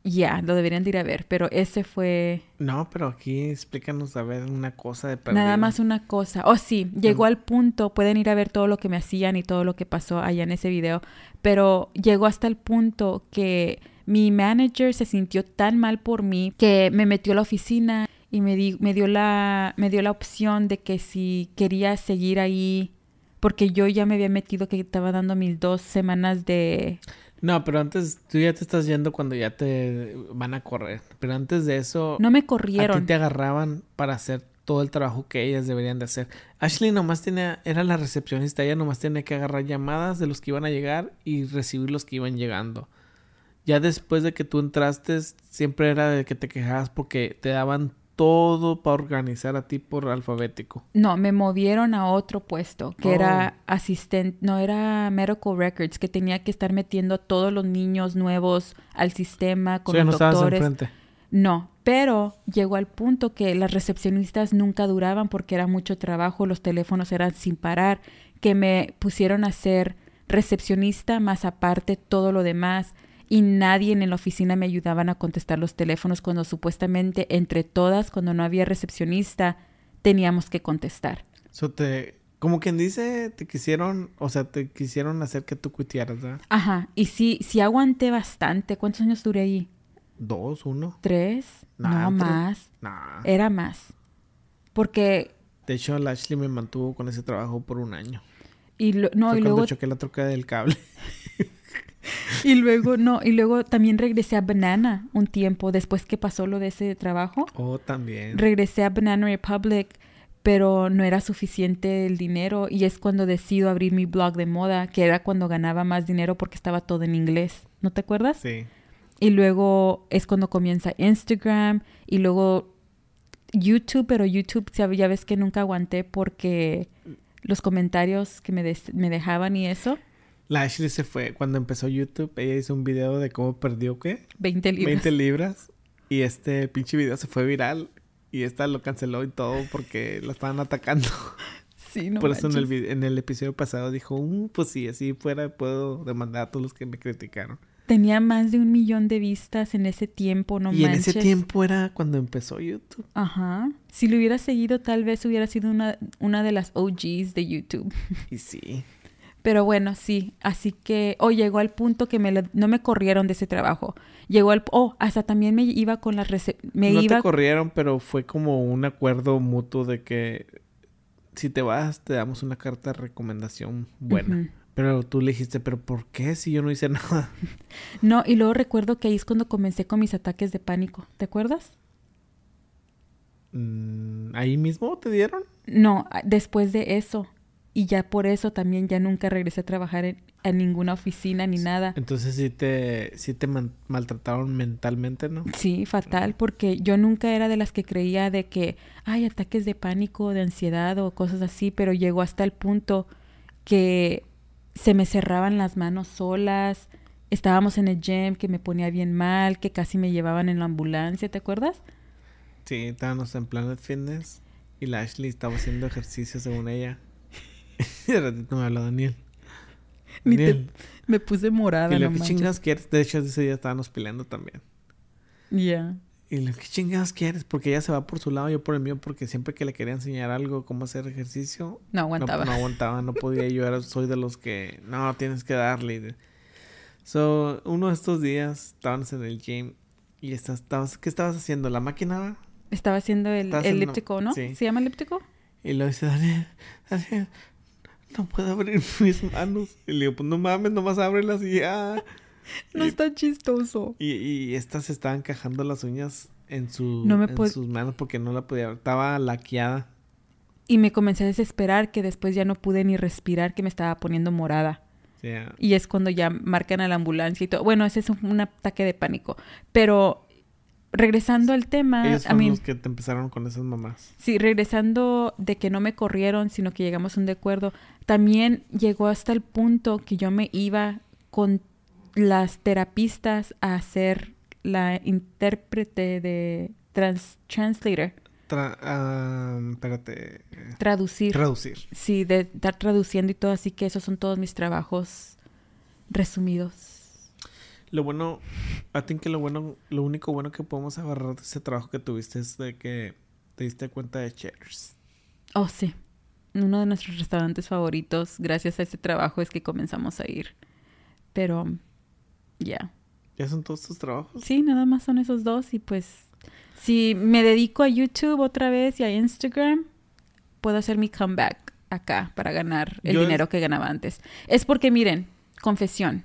ya, lo deberían de ir a ver, pero ese fue No, pero aquí explícanos a ver una cosa de nada perdido. más una cosa. Oh, sí, llegó al punto, pueden ir a ver todo lo que me hacían y todo lo que pasó allá en ese video, pero llegó hasta el punto que mi manager se sintió tan mal por mí que me metió a la oficina y me, di- me, dio la, me dio la opción de que si quería seguir ahí, porque yo ya me había metido que estaba dando mis dos semanas de... No, pero antes tú ya te estás yendo cuando ya te van a correr. Pero antes de eso, No me a ti corrieron. te agarraban para hacer todo el trabajo que ellas deberían de hacer. Ashley nomás tenía, era la recepcionista, ella nomás tenía que agarrar llamadas de los que iban a llegar y recibir los que iban llegando. Ya después de que tú entraste, siempre era de que te quejabas porque te daban todo para organizar a ti por alfabético. No, me movieron a otro puesto, que Oh. era asistente, no era medical records, que tenía que estar metiendo a todos los niños nuevos al sistema con no los estabas doctores. No, pero llegó al punto que las recepcionistas nunca duraban porque era mucho trabajo, los teléfonos eran sin parar, que me pusieron a ser recepcionista más aparte todo lo demás y nadie en la oficina me ayudaban a contestar los teléfonos cuando supuestamente entre todas, cuando no había recepcionista, teníamos que contestar. So te, como quien dice, te quisieron, o sea, te quisieron hacer que tú cuitearas, ¿verdad? Ajá, y sí, sí aguanté bastante. ¿Cuántos años duré ahí? Dos, uno. ¿Tres? Nah, no, tres. más. Nah. Era más. Porque, De hecho, la Ashley me mantuvo con ese trabajo por un año. y lo- no, Fue y cuando luego, choqué la troca del cable. y luego, no, y luego también regresé a Banana un tiempo después que pasó lo de ese trabajo. Oh, también. Regresé a Banana Republic, pero no era suficiente el dinero y es cuando decido abrir mi blog de moda, que era cuando ganaba más dinero porque estaba todo en inglés. ¿No te acuerdas? Sí. Y luego es cuando comienza Instagram y luego YouTube, pero YouTube ya ves que nunca aguanté porque los comentarios que me, me dejaban y eso, La Ashley se fue. Cuando empezó YouTube, ella hizo un video de cómo perdió, ¿qué? 20 libras. 20 libras. Y este pinche video se fue viral. Y esta lo canceló y todo porque la estaban atacando. Sí, no Por eso en el, en episodio pasado dijo, "Mm, pues sí, así fuera puedo demandar a todos los que me criticaron. Tenía más de un millón de vistas en ese tiempo, no y en manches. ese tiempo era cuando empezó YouTube. Ajá. Si lo hubiera seguido, tal vez hubiera sido una, una de las OGs de YouTube. Y sí. Pero bueno, sí. Así que, oh, llegó al punto que me lo- no me corrieron de ese trabajo. Llegó al, oh, hasta también me iba con las me no iba te corrieron, pero fue como un acuerdo mutuo de que si te vas, te damos una carta de recomendación buena. Pero tú le dijiste, ¿pero por qué si yo no hice nada? No, y luego recuerdo que ahí es cuando comencé con mis ataques de pánico. ¿Te acuerdas? Mm, ¿Ahí mismo te dieron? No, después de eso. Y ya por eso también ya nunca regresé a trabajar en, ninguna oficina ni nada. Entonces sí te, sí te maltrataron mentalmente, ¿no? Sí, fatal, porque yo nunca era de las que creía de que hay ataques de pánico, de ansiedad o cosas así, pero llegó hasta el punto que se me cerraban las manos solas, estábamos en el gym que me ponía bien mal, que casi me llevaban en la ambulancia, ¿te acuerdas? Sí, estábamos en Planet Fitness y la Ashley estaba haciendo ejercicio según ella. de ratito me habló Daniel. Ni te- Daniel. Me puse morada, Y no lo que manches. chingas quieres, de hecho ese día estábamos peleando también. Ya. Y lo que chingas quieres, porque ella se va por su lado, yo por el mío, porque siempre que le quería enseñar algo, cómo hacer ejercicio, No no, aguantaba. no aguantaba, no podía. Yo era, soy de los que, no, tienes que darle. So, uno de estos días estábamos en el gym y estás, estabas, ¿qué estabas haciendo? ¿La máquina? Estaba haciendo el elíptico, ¿no? sí. ¿Se llama elíptico? Y lo dice Daniel, Daniel, no puedo abrir mis manos. Y le digo, pues no mames, nomás ábrelas y ya. No Y- está chistoso. Y, y estas estaban cajando las uñas en, su, No me en sus manos porque no la podía. Estaba laqueada. Y me comencé a desesperar que después ya no pude ni respirar, que me estaba poniendo morada. Y es cuando ya marcan a la ambulancia y todo. Bueno, ese es un, un ataque de pánico. Pero regresando al tema, ellos I fueron mean, los que te empezaron con esas mamás. sí, regresando de que no me corrieron, sino que llegamos a un acuerdo, también llegó hasta el punto que yo me iba con las terapistas a hacer la intérprete de trans, translator, Tra- ah, espérate. traducir. Traducir. Sí, de estar traduciendo y todo, así que esos son todos mis trabajos resumidos. Lo bueno, I think que lo bueno, lo único bueno que podemos agarrar de ese trabajo que tuviste es de que te diste cuenta de Cheddars. Oh, sí. Uno de nuestros restaurantes favoritos, gracias a ese trabajo, es que comenzamos a ir. Pero, ya. ¿Ya son todos tus trabajos? Sí, nada más son esos dos. Y pues, si me dedico a YouTube otra vez y a Instagram, puedo hacer mi comeback acá para ganar el Yo- dinero que ganaba antes. Es porque, miren, confesión,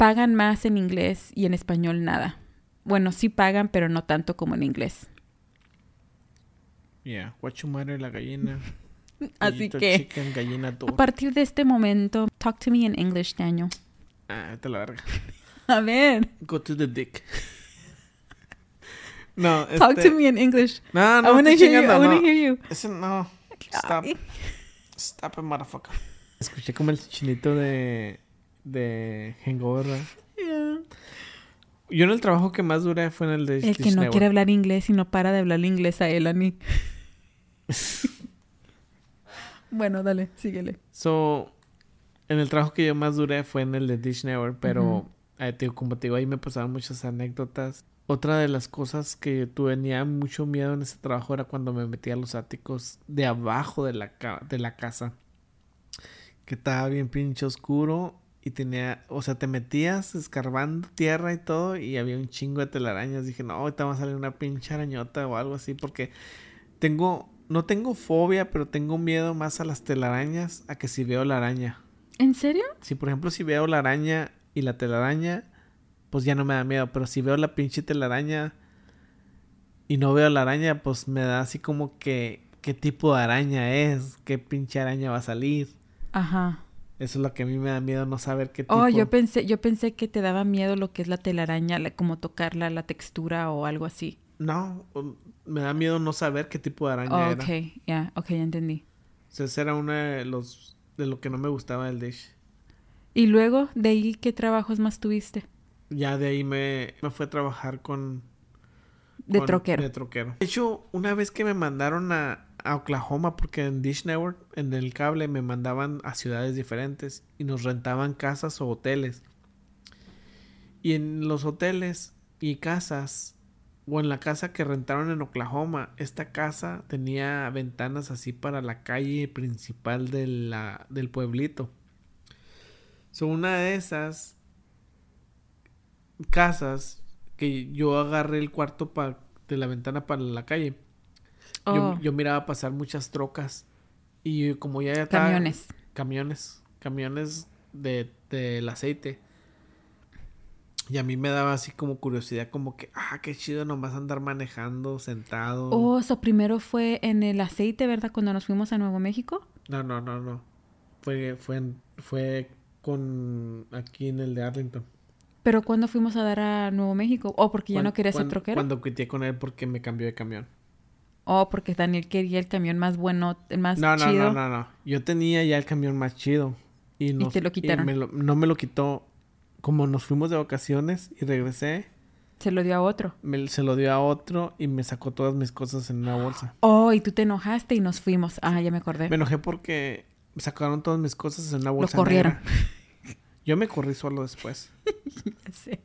pagan más en inglés y en español nada. Bueno, sí pagan, pero no tanto como en inglés. Yeah, what you matter, la gallina. Así que, Chicken, gallina, a partir de este momento, talk to me in English, Daniel. Ah, te la verga. A ver, Go to the dick. no, este... talk to me in English. No, I no, wanna estoy hear you. I wanna no. hear you. Ese no. Stop. Stop it, motherfucker. Escuché como el chinito de... De Hangover. Yeah. Yo en el trabajo que más duré fue en el de El que no quiere hablar inglés y no para de hablar inglés a él, a mí. bueno, dale, síguele. So, en el trabajo que yo más duré fue en el de Dish Network, pero eh, te digo, como te digo, ahí me pasaron muchas anécdotas. Otra de las cosas que tuve tenía mucho miedo en ese trabajo era cuando me metía a los áticos de abajo de la, ca- de la casa. Que estaba bien pinche oscuro y tenía, o sea, te metías escarbando tierra y todo y había un chingo de telarañas. Dije, no, ahorita va a salir una pinche arañota o algo así porque tengo, no tengo fobia, pero tengo miedo más a las telarañas a que si veo la araña. ¿En serio? Si por ejemplo si veo la araña y la telaraña, pues ya no me da miedo. Pero si veo la pinche telaraña y no veo la araña, pues me da así como que qué tipo de araña es, qué pinche araña va a salir. Ajá. Eso es lo que a mí me da miedo, no saber qué tipo. Oh, yo pensé, yo pensé que te daba miedo lo que es la telaraña, la- como tocarla, la textura o algo así. No, um, me da miedo no saber qué tipo de araña Oh, era. ok, ya, ok, ya entendí. O sea, ese era uno de los de lo que no me gustaba del dish. Y luego, de ahí, ¿qué trabajos más tuviste? Ya de ahí me, me fue a trabajar con De con- troquero. De troquero. De hecho, una vez que me mandaron a, a Oklahoma, porque en Dish Network, en el cable, me mandaban a ciudades diferentes y nos rentaban casas o hoteles. Y en los hoteles y casas, o en la casa que rentaron en Oklahoma, esta casa tenía ventanas así para la calle principal del pueblito. So, una de esas casas que yo agarré el cuarto de la ventana para la calle. Oh, Yo, yo miraba pasar muchas trocas y como ya estaba... camiones. Camiones. Camiones de, del aceite. Y a mí me daba así como curiosidad, como que, ah, qué chido nomás andar manejando, sentado. Oh, eso primero fue en el aceite, ¿verdad? Cuando nos fuimos a Nuevo México. No, no, no, no. Fue, fue, fue con aquí en el de Arlington. Pero ¿cuándo fuimos a dar a Nuevo México? Oh, porque ya no quería ser troquero. Cuando quité con él porque me cambió de camión. Oh, porque Daniel quería el camión más bueno, el más No, no, chido. no, no, no. Yo tenía ya el camión más chido. Y, nos- te lo quitaron. me lo- no me lo quitó. Como nos fuimos de vacaciones y regresé, Se lo dio a otro. me, se lo dio a otro y me sacó todas mis cosas en una bolsa. Oh, y tú te enojaste y nos fuimos. Ah, ya me acordé. Me enojé porque sacaron todas mis cosas en una Lo bolsa. corrieron. negra. Yo me corrí solo después. Ya sé.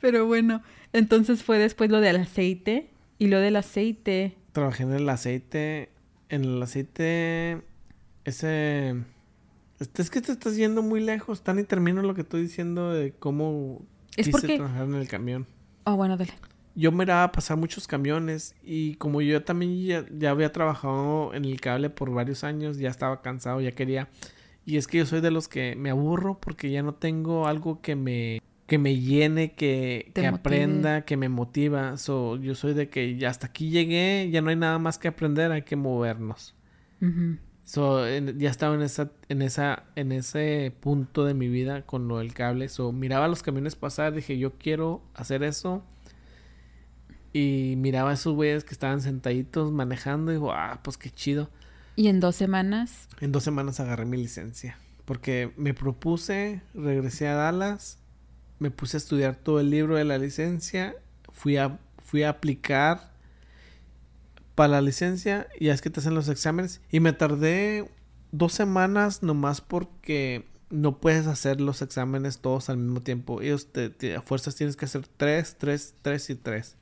Pero bueno, entonces fue después lo del aceite. Y lo del aceite. Trabajé en el aceite. En el aceite. Ese. este- Es que te estás yendo muy lejos. Tan y termino lo que estoy diciendo de cómo Es quise porque- trabajar en el camión. Oh, bueno, dale. Yo miraba pasar muchos camiones y como yo también ya, ya había trabajado en el cable por varios años, ya estaba cansado, ya quería. Y es que yo soy de los que me aburro porque ya no tengo algo que me que me llene, que, que aprenda, que me motiva. So, yo soy de que ya hasta aquí llegué, ya no hay nada más que aprender, hay que movernos. So, en- ya estaba en esa, en esa, en ese punto de mi vida con lo del cable. So, miraba los camiones pasar, dije, yo quiero hacer eso. Y miraba a esos güeyes que estaban sentaditos manejando y digo, ah, pues qué chido. Y en dos semanas. En dos semanas agarré mi licencia. Porque me propuse, regresé a Dallas, me puse a estudiar todo el libro de la licencia, fui a, fui a aplicar para la licencia y es que te hacen los exámenes y me tardé dos semanas nomás porque no puedes hacer los exámenes todos al mismo tiempo. Ellos te, te- a fuerzas tienes que hacer tres, tres, tres y tres.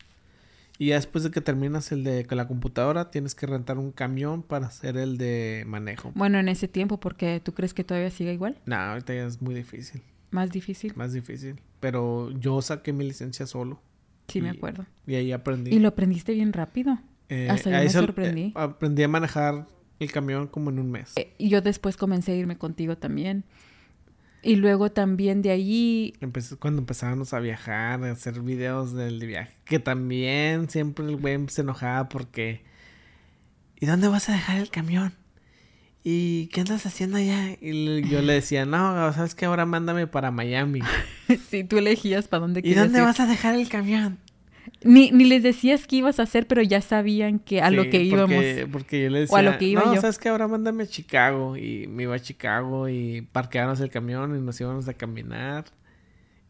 Y ya después de que terminas el de la computadora, tienes que rentar un camión para hacer el de manejo. Bueno, en ese tiempo, porque tú crees que todavía sigue igual. No, ahorita ya es muy difícil, Más difícil. más difícil. Pero yo saqué mi licencia solo Sí, me acuerdo. y ahí aprendí. Y lo aprendiste bien rápido. Eh, hasta yo ahí me sorprendí. eh, aprendí a manejar el camión como en un mes. Eh, Y yo después comencé a irme contigo también. Y luego también de allí, Empecé cuando empezábamos a viajar, a hacer videos del viaje. Que también siempre el güey se enojaba porque... ¿Y dónde vas a dejar el camión? ¿Y qué andas haciendo allá? Y yo le decía, no, ¿sabes qué? Ahora mándame para Miami. si tú elegías para dónde ¿Y querías dónde ir. vas a dejar el camión? Ni, ni les decías qué ibas a hacer, pero ya sabían que a lo Sí, que íbamos. Porque, porque yo le decía, O a lo que iba no, yo". ¿sabes qué? Ahora mándame a Chicago. Y me iba a Chicago y parqueábamos el camión y nos íbamos a caminar.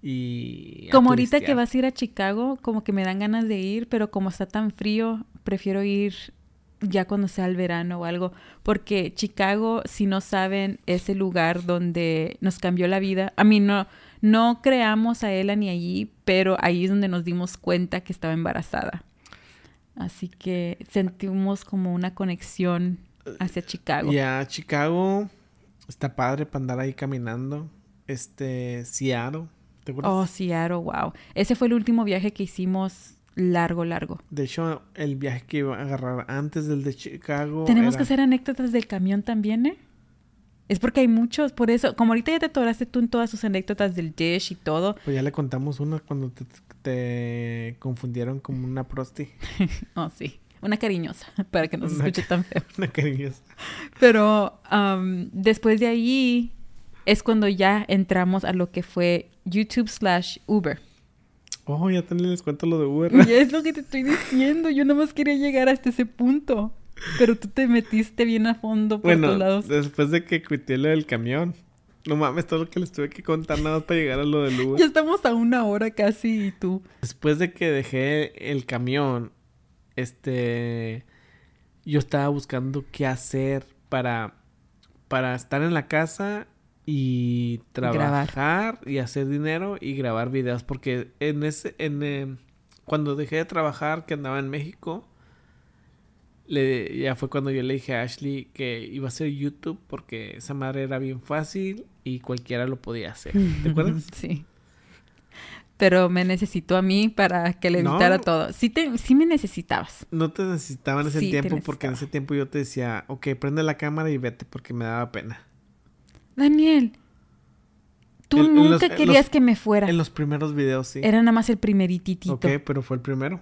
Y Como ahorita que vas a ir a Chicago, como que me dan ganas de ir, pero como está tan frío, prefiero ir ya cuando sea el verano o algo, porque Chicago, si no saben, es el lugar donde nos cambió la vida. A mí no, no creamos a Ella ni allí, pero ahí es donde nos dimos cuenta que estaba embarazada. Así que sentimos como una conexión hacia Chicago. Ya, Chicago está padre para andar ahí caminando. Este, Seattle, ¿te acuerdas? Oh, Seattle, wow. Ese fue el último viaje que hicimos largo, largo. De hecho, el viaje que iba a agarrar antes del de Chicago. Tenemos era- que hacer anécdotas del camión también, ¿eh? Es porque hay muchos, por eso, como ahorita ya te atoraste tú en todas sus anécdotas del dish y todo. Pues ya le contamos una cuando te, te confundieron como una prosti. Oh, sí. Una cariñosa, para que no se escuche tan feo. Una cariñosa. Pero am, después de ahí es cuando ya entramos a lo que fue YouTube slash Uber. Oh, ya también les cuento lo de Uber. Y es lo que te estoy diciendo. Yo nomás quería llegar hasta ese punto. Pero tú te metiste bien a fondo por bueno, todos lados. después de que quité lo del camión. No mames, todo lo que les tuve que contar nada más para llegar a lo del Uber. Ya estamos a una hora casi y tú. Después de que dejé el camión, este, yo estaba buscando qué hacer para, para estar en la casa y trabajar y hacer dinero y grabar videos. Porque en ese, en, eh, cuando dejé de trabajar, que andaba en México, le, ya fue cuando yo le dije a Ashley que iba a hacer YouTube porque esa madre era bien fácil y cualquiera lo podía hacer. ¿Te acuerdas? Sí. Pero me necesitó a mí para que le No. evitara todo. Sí, te, sí me necesitabas. No te necesitaba en ese Sí, tiempo porque en ese tiempo yo te decía, ok, prende la cámara y vete porque me daba pena. Daniel, tú nunca los- querías los- que me fuera. En los primeros videos sí. Era nada más el primerititito. Ok, pero fue el primero.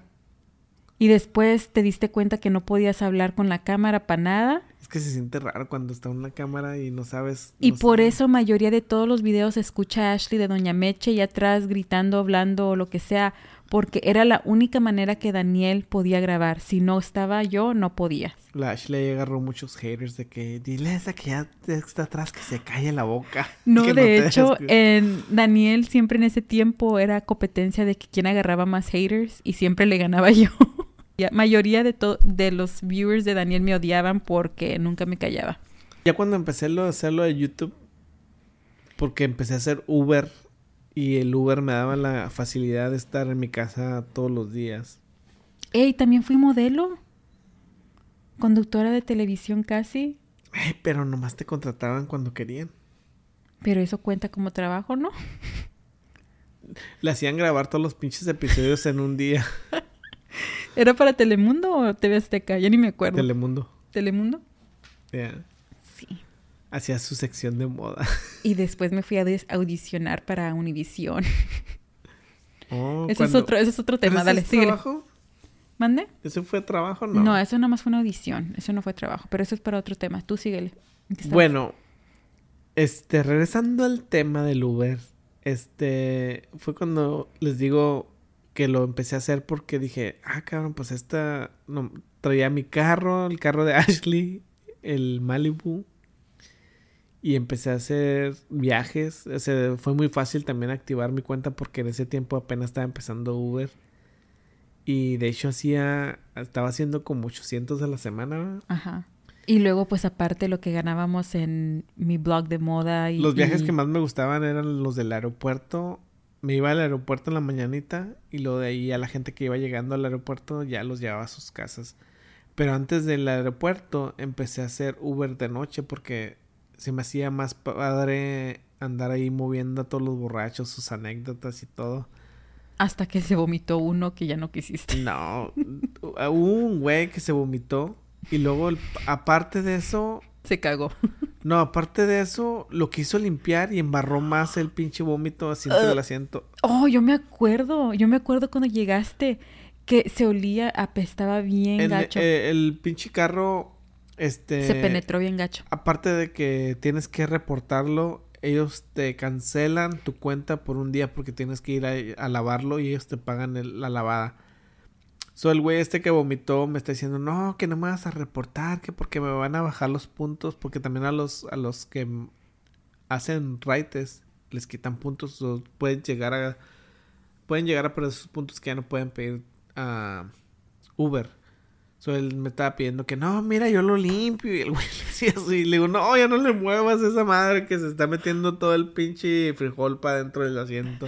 Y después te diste cuenta que no podías hablar con la cámara para nada. Es que se siente raro cuando está una cámara y no sabes. Y por sabes. eso mayoría de todos los videos se escucha a Ashley de Doña Meche y atrás gritando, hablando o lo que sea, porque era la única manera que Daniel podía grabar. Si no estaba yo, no podía. La Ashley agarró muchos haters de que dile a esa que ya está atrás que se calle la boca. No, de hecho, en Daniel siempre en ese tiempo era competencia de que quién agarraba más haters y siempre le ganaba yo. La mayoría de, de los viewers de Daniel me odiaban porque nunca me callaba. Ya cuando empecé a hacerlo de YouTube, porque empecé a hacer Uber y el Uber me daba la facilidad de estar en mi casa todos los días. Ey, también fui modelo. Conductora de televisión casi. Ay, pero nomás te contrataban cuando querían. Pero eso cuenta como trabajo, ¿no? Le hacían grabar todos los pinches episodios en un día. ¿Era para Telemundo o TV Azteca? Ya ni me acuerdo. Telemundo. ¿Telemundo? Ya. Sí. Hacía su sección de moda. Y después me fui a audicionar para Univisión. Oh, Eso es otro, eso es otro ¿Pero tema. ese Dale, síguele. trabajo? ¿Mande? ¿Eso fue trabajo No. no? eso nada más fue una audición. Eso no fue trabajo. Pero eso es para otro tema. Tú síguele. Bueno, este, regresando al tema del Uber, este, fue cuando les digo que lo empecé a hacer porque dije, ah, cabrón, pues esta, no, traía mi carro, el carro de Ashley, el Malibu, y empecé a hacer viajes. O sea, fue muy fácil también activar mi cuenta porque en ese tiempo apenas estaba empezando Uber. Y de hecho hacía, estaba haciendo como 800 a la semana. Ajá. Y luego, pues aparte lo que ganábamos en mi blog de moda y... Los viajes y- que más me gustaban eran los del aeropuerto. Me iba al aeropuerto en la mañanita y luego de ahí a la gente que iba llegando al aeropuerto ya los llevaba a sus casas. Pero antes del aeropuerto empecé a hacer Uber de noche porque se me hacía más padre andar ahí moviendo a todos los borrachos, sus anécdotas y todo. Hasta que se vomitó uno que ya no quisiste. No, hubo un güey que se vomitó y luego el- aparte de eso Se cagó. No, aparte de eso, lo quiso limpiar y embarró más el pinche vómito asiento del asiento. Oh, yo me acuerdo. Yo me acuerdo cuando llegaste que se olía, apestaba bien En- gacho. eh, el pinche carro, este... se penetró bien gacho. Aparte de que tienes que reportarlo, ellos te cancelan tu cuenta por un día porque tienes que ir a, a lavarlo y ellos te pagan el- la lavada. So, el güey este que vomitó me está diciendo, no, que no me vas a reportar, que porque me van a bajar los puntos, porque también a los, a los que hacen raites les quitan puntos o pueden llegar a pueden llegar a perder sus puntos que ya no pueden pedir a Uber. So, él me estaba pidiendo que no, mira, yo lo limpio. Y el güey le decía así. Le digo, no, ya no le muevas a esa madre que se está metiendo todo el pinche frijol para dentro del asiento.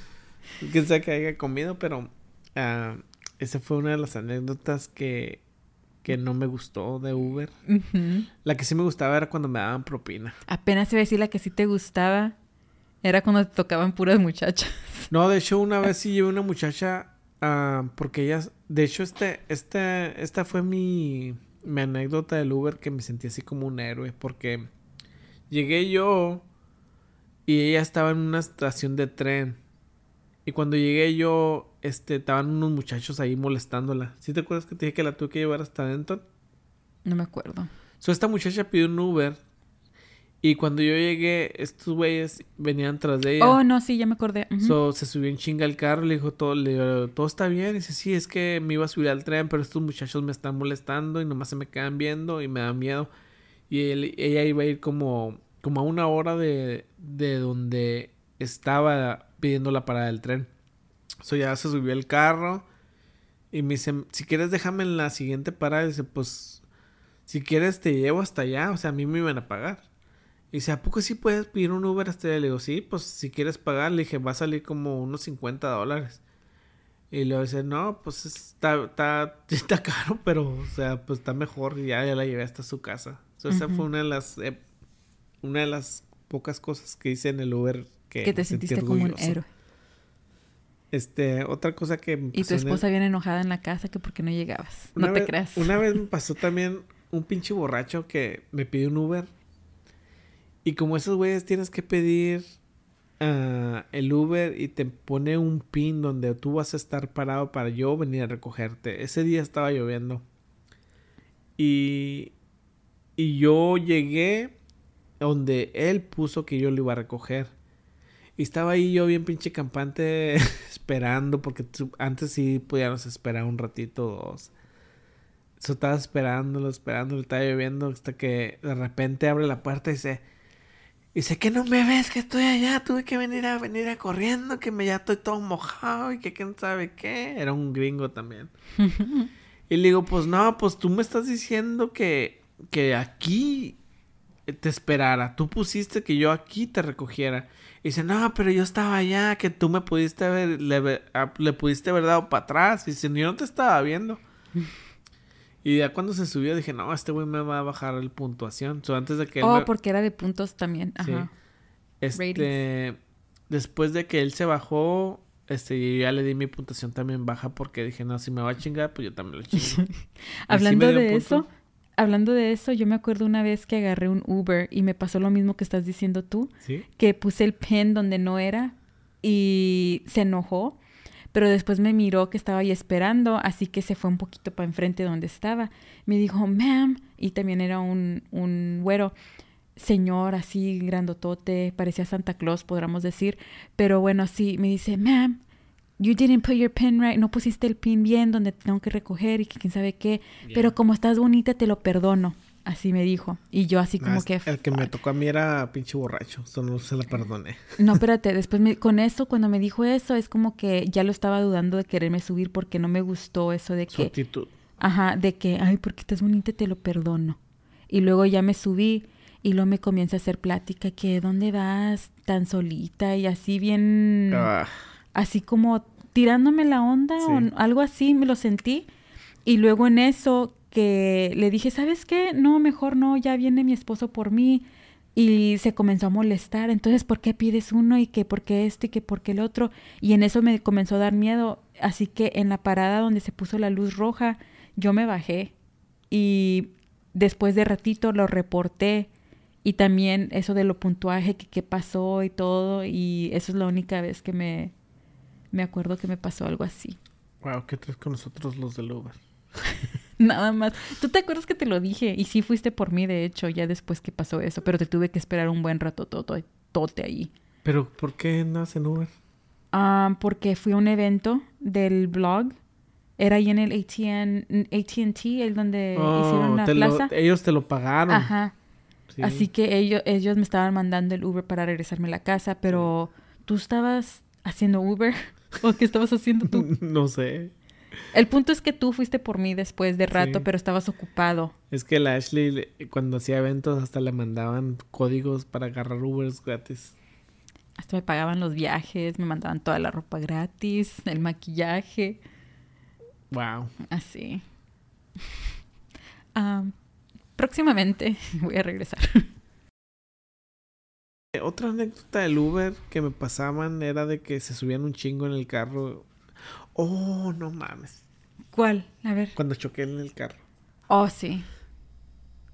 Quién sabe que haya comido, pero ah, esa fue una de las anécdotas que, que no me gustó de Uber. La que sí me gustaba era cuando me daban propina. Apenas iba a decir la que sí te gustaba. Era cuando te tocaban puras muchachas. No, de hecho, una vez sí llevé una muchacha, ah, porque ella, de hecho, este, este, esta fue mi, mi anécdota del Uber que me sentí así como un héroe, porque llegué yo y ella estaba en una estación de tren. Y cuando llegué yo, este, estaban unos muchachos ahí molestándola. ¿Sí te acuerdas que te dije que la tuve que llevar hasta adentro? No me acuerdo. So, esta muchacha pidió un Uber. Y cuando yo llegué, estos güeyes venían tras de ella. Oh, no, sí, ya me acordé. Ujú. So, se subió en chinga al carro, le dijo todo, le digo, todo está bien. Y dice, sí, es que me iba a subir al tren, pero estos muchachos me están molestando y nomás se me quedan viendo y me da miedo. Y él- ella iba a ir como, como a una hora de, de donde estaba pidiendo la parada del tren. So, ya se subió al carro y me dice, si quieres déjame en la siguiente parada. Y dice, pues, si quieres te llevo hasta allá. O sea, a mí me iban a pagar. Y dice, ¿a poco sí puedes pedir un Uber hasta? Le digo, sí, pues si quieres pagar, le dije, va a salir como unos 50 dólares. Y luego dice, no, pues está, está, está caro, pero, o sea, pues está mejor. Y ya, ya la llevé hasta su casa. So, Esa fue una de las, eh, una de las pocas cosas que hice en el Uber que, que te sentiste como un héroe. Este, otra cosa que me Y tu en el- esposa bien enojada en la casa que por qué no llegabas. Una no te creas. Una vez me pasó también un pinche borracho que me pidió un Uber. Y como esos güeyes tienes que pedir ah, el Uber y te pone un pin donde tú vas a estar parado para yo venir a recogerte. Ese día estaba lloviendo. Y, y yo llegué donde él puso que yo lo iba a recoger. Y estaba ahí yo bien pinche campante esperando, porque tú- antes sí podíamos esperar un ratito o dos. Yo estaba esperándolo, esperándolo, estaba lloviendo hasta que de repente abre la puerta y dice, dice que no me ves, que estoy allá, tuve que venir a venir a corriendo, que me ya estoy todo mojado y que quién sabe qué. Era un gringo también. y le digo, pues no, pues tú me estás diciendo que, que aquí te esperara. Tú pusiste que yo aquí te recogiera. Y dice, no, pero yo estaba allá, que tú me pudiste haber, le, le pudiste haber dado para atrás. Y dice, yo no te estaba viendo. y ya cuando se subió dije, no, este güey me va a bajar el puntuación. So, antes de que él oh, me- porque era de puntos también. Sí. Ajá. Este, después de que él se bajó, este, yo ya le di mi puntuación también baja porque dije, no, si me va a chingar, pues yo también lo chingo. Sí Hablando de punto. eso, hablando de eso, yo me acuerdo una vez que agarré un Uber y me pasó lo mismo que estás diciendo tú, ¿Sí? que puse el pin donde no era y se enojó, pero después me miró que estaba ahí esperando, así que se fue un poquito para enfrente donde estaba. Me dijo, ma'am, y también era un, un güero, señor así grandotote, parecía Santa Claus, podríamos decir, pero bueno, sí, me dice, ma'am, you didn't put your pin right, no pusiste el pin bien donde tengo que recoger y que quién sabe qué, pero como estás bonita te lo perdono, así me dijo. Y yo así como que... el que me tocó a mí era pinche borracho, eso no se la perdoné. No, espérate, después me- con eso, cuando me dijo eso, es como que ya lo estaba dudando de quererme subir porque no me gustó eso de Su que, actitud. ajá, de que, ay, porque estás bonita, te lo perdono. Y luego ya me subí y luego me comienza a hacer plática que, ¿dónde vas tan solita? Y así bien, Ah, así como tirándome la onda o Sí. algo así, me lo sentí. Y luego en eso que le dije, ¿sabes qué? No, mejor no, ya viene mi esposo por mí. Y se comenzó a molestar. Entonces, ¿por qué pides uno? Y que por qué esto y que por qué el otro. Y en eso me comenzó a dar miedo. Así que en la parada donde se puso la luz roja, yo me bajé. Y después de ratito lo reporté. Y también eso de lo puntuaje, que qué pasó y todo. Y eso es la única vez que me, me acuerdo que me pasó algo así. wow, ¿qué traes con nosotros los del Uber? Nada más. ¿Tú te acuerdas que te lo dije? Y sí fuiste por mí, de hecho, ya después que pasó eso. Pero te tuve que esperar un buen rato tote, tote ahí. Pero, ¿por qué andas en Uber? Ah, porque fui a un evento del blog. Era ahí en el ATN, AT&T, el donde hicieron Oh, la te lo- plaza. ellos te lo pagaron. Ajá. Sí. Así que ellos, ellos me estaban mandando el Uber para regresarme a la casa, pero tú estabas haciendo Uber o qué estabas haciendo tú? no sé. El punto es que tú fuiste por mí después de rato, Sí. pero estabas ocupado. Es que la Ashley, le- cuando hacía eventos, hasta le mandaban códigos para agarrar Ubers gratis. Hasta me pagaban los viajes, me mandaban toda la ropa gratis, el maquillaje, Wow. así. Ah, próximamente voy a regresar. Otra anécdota del Uber que me pasaban era de que se subían un chingo en el carro. Oh, no mames. ¿Cuál? A ver. Cuando choqué en el carro. Oh, sí.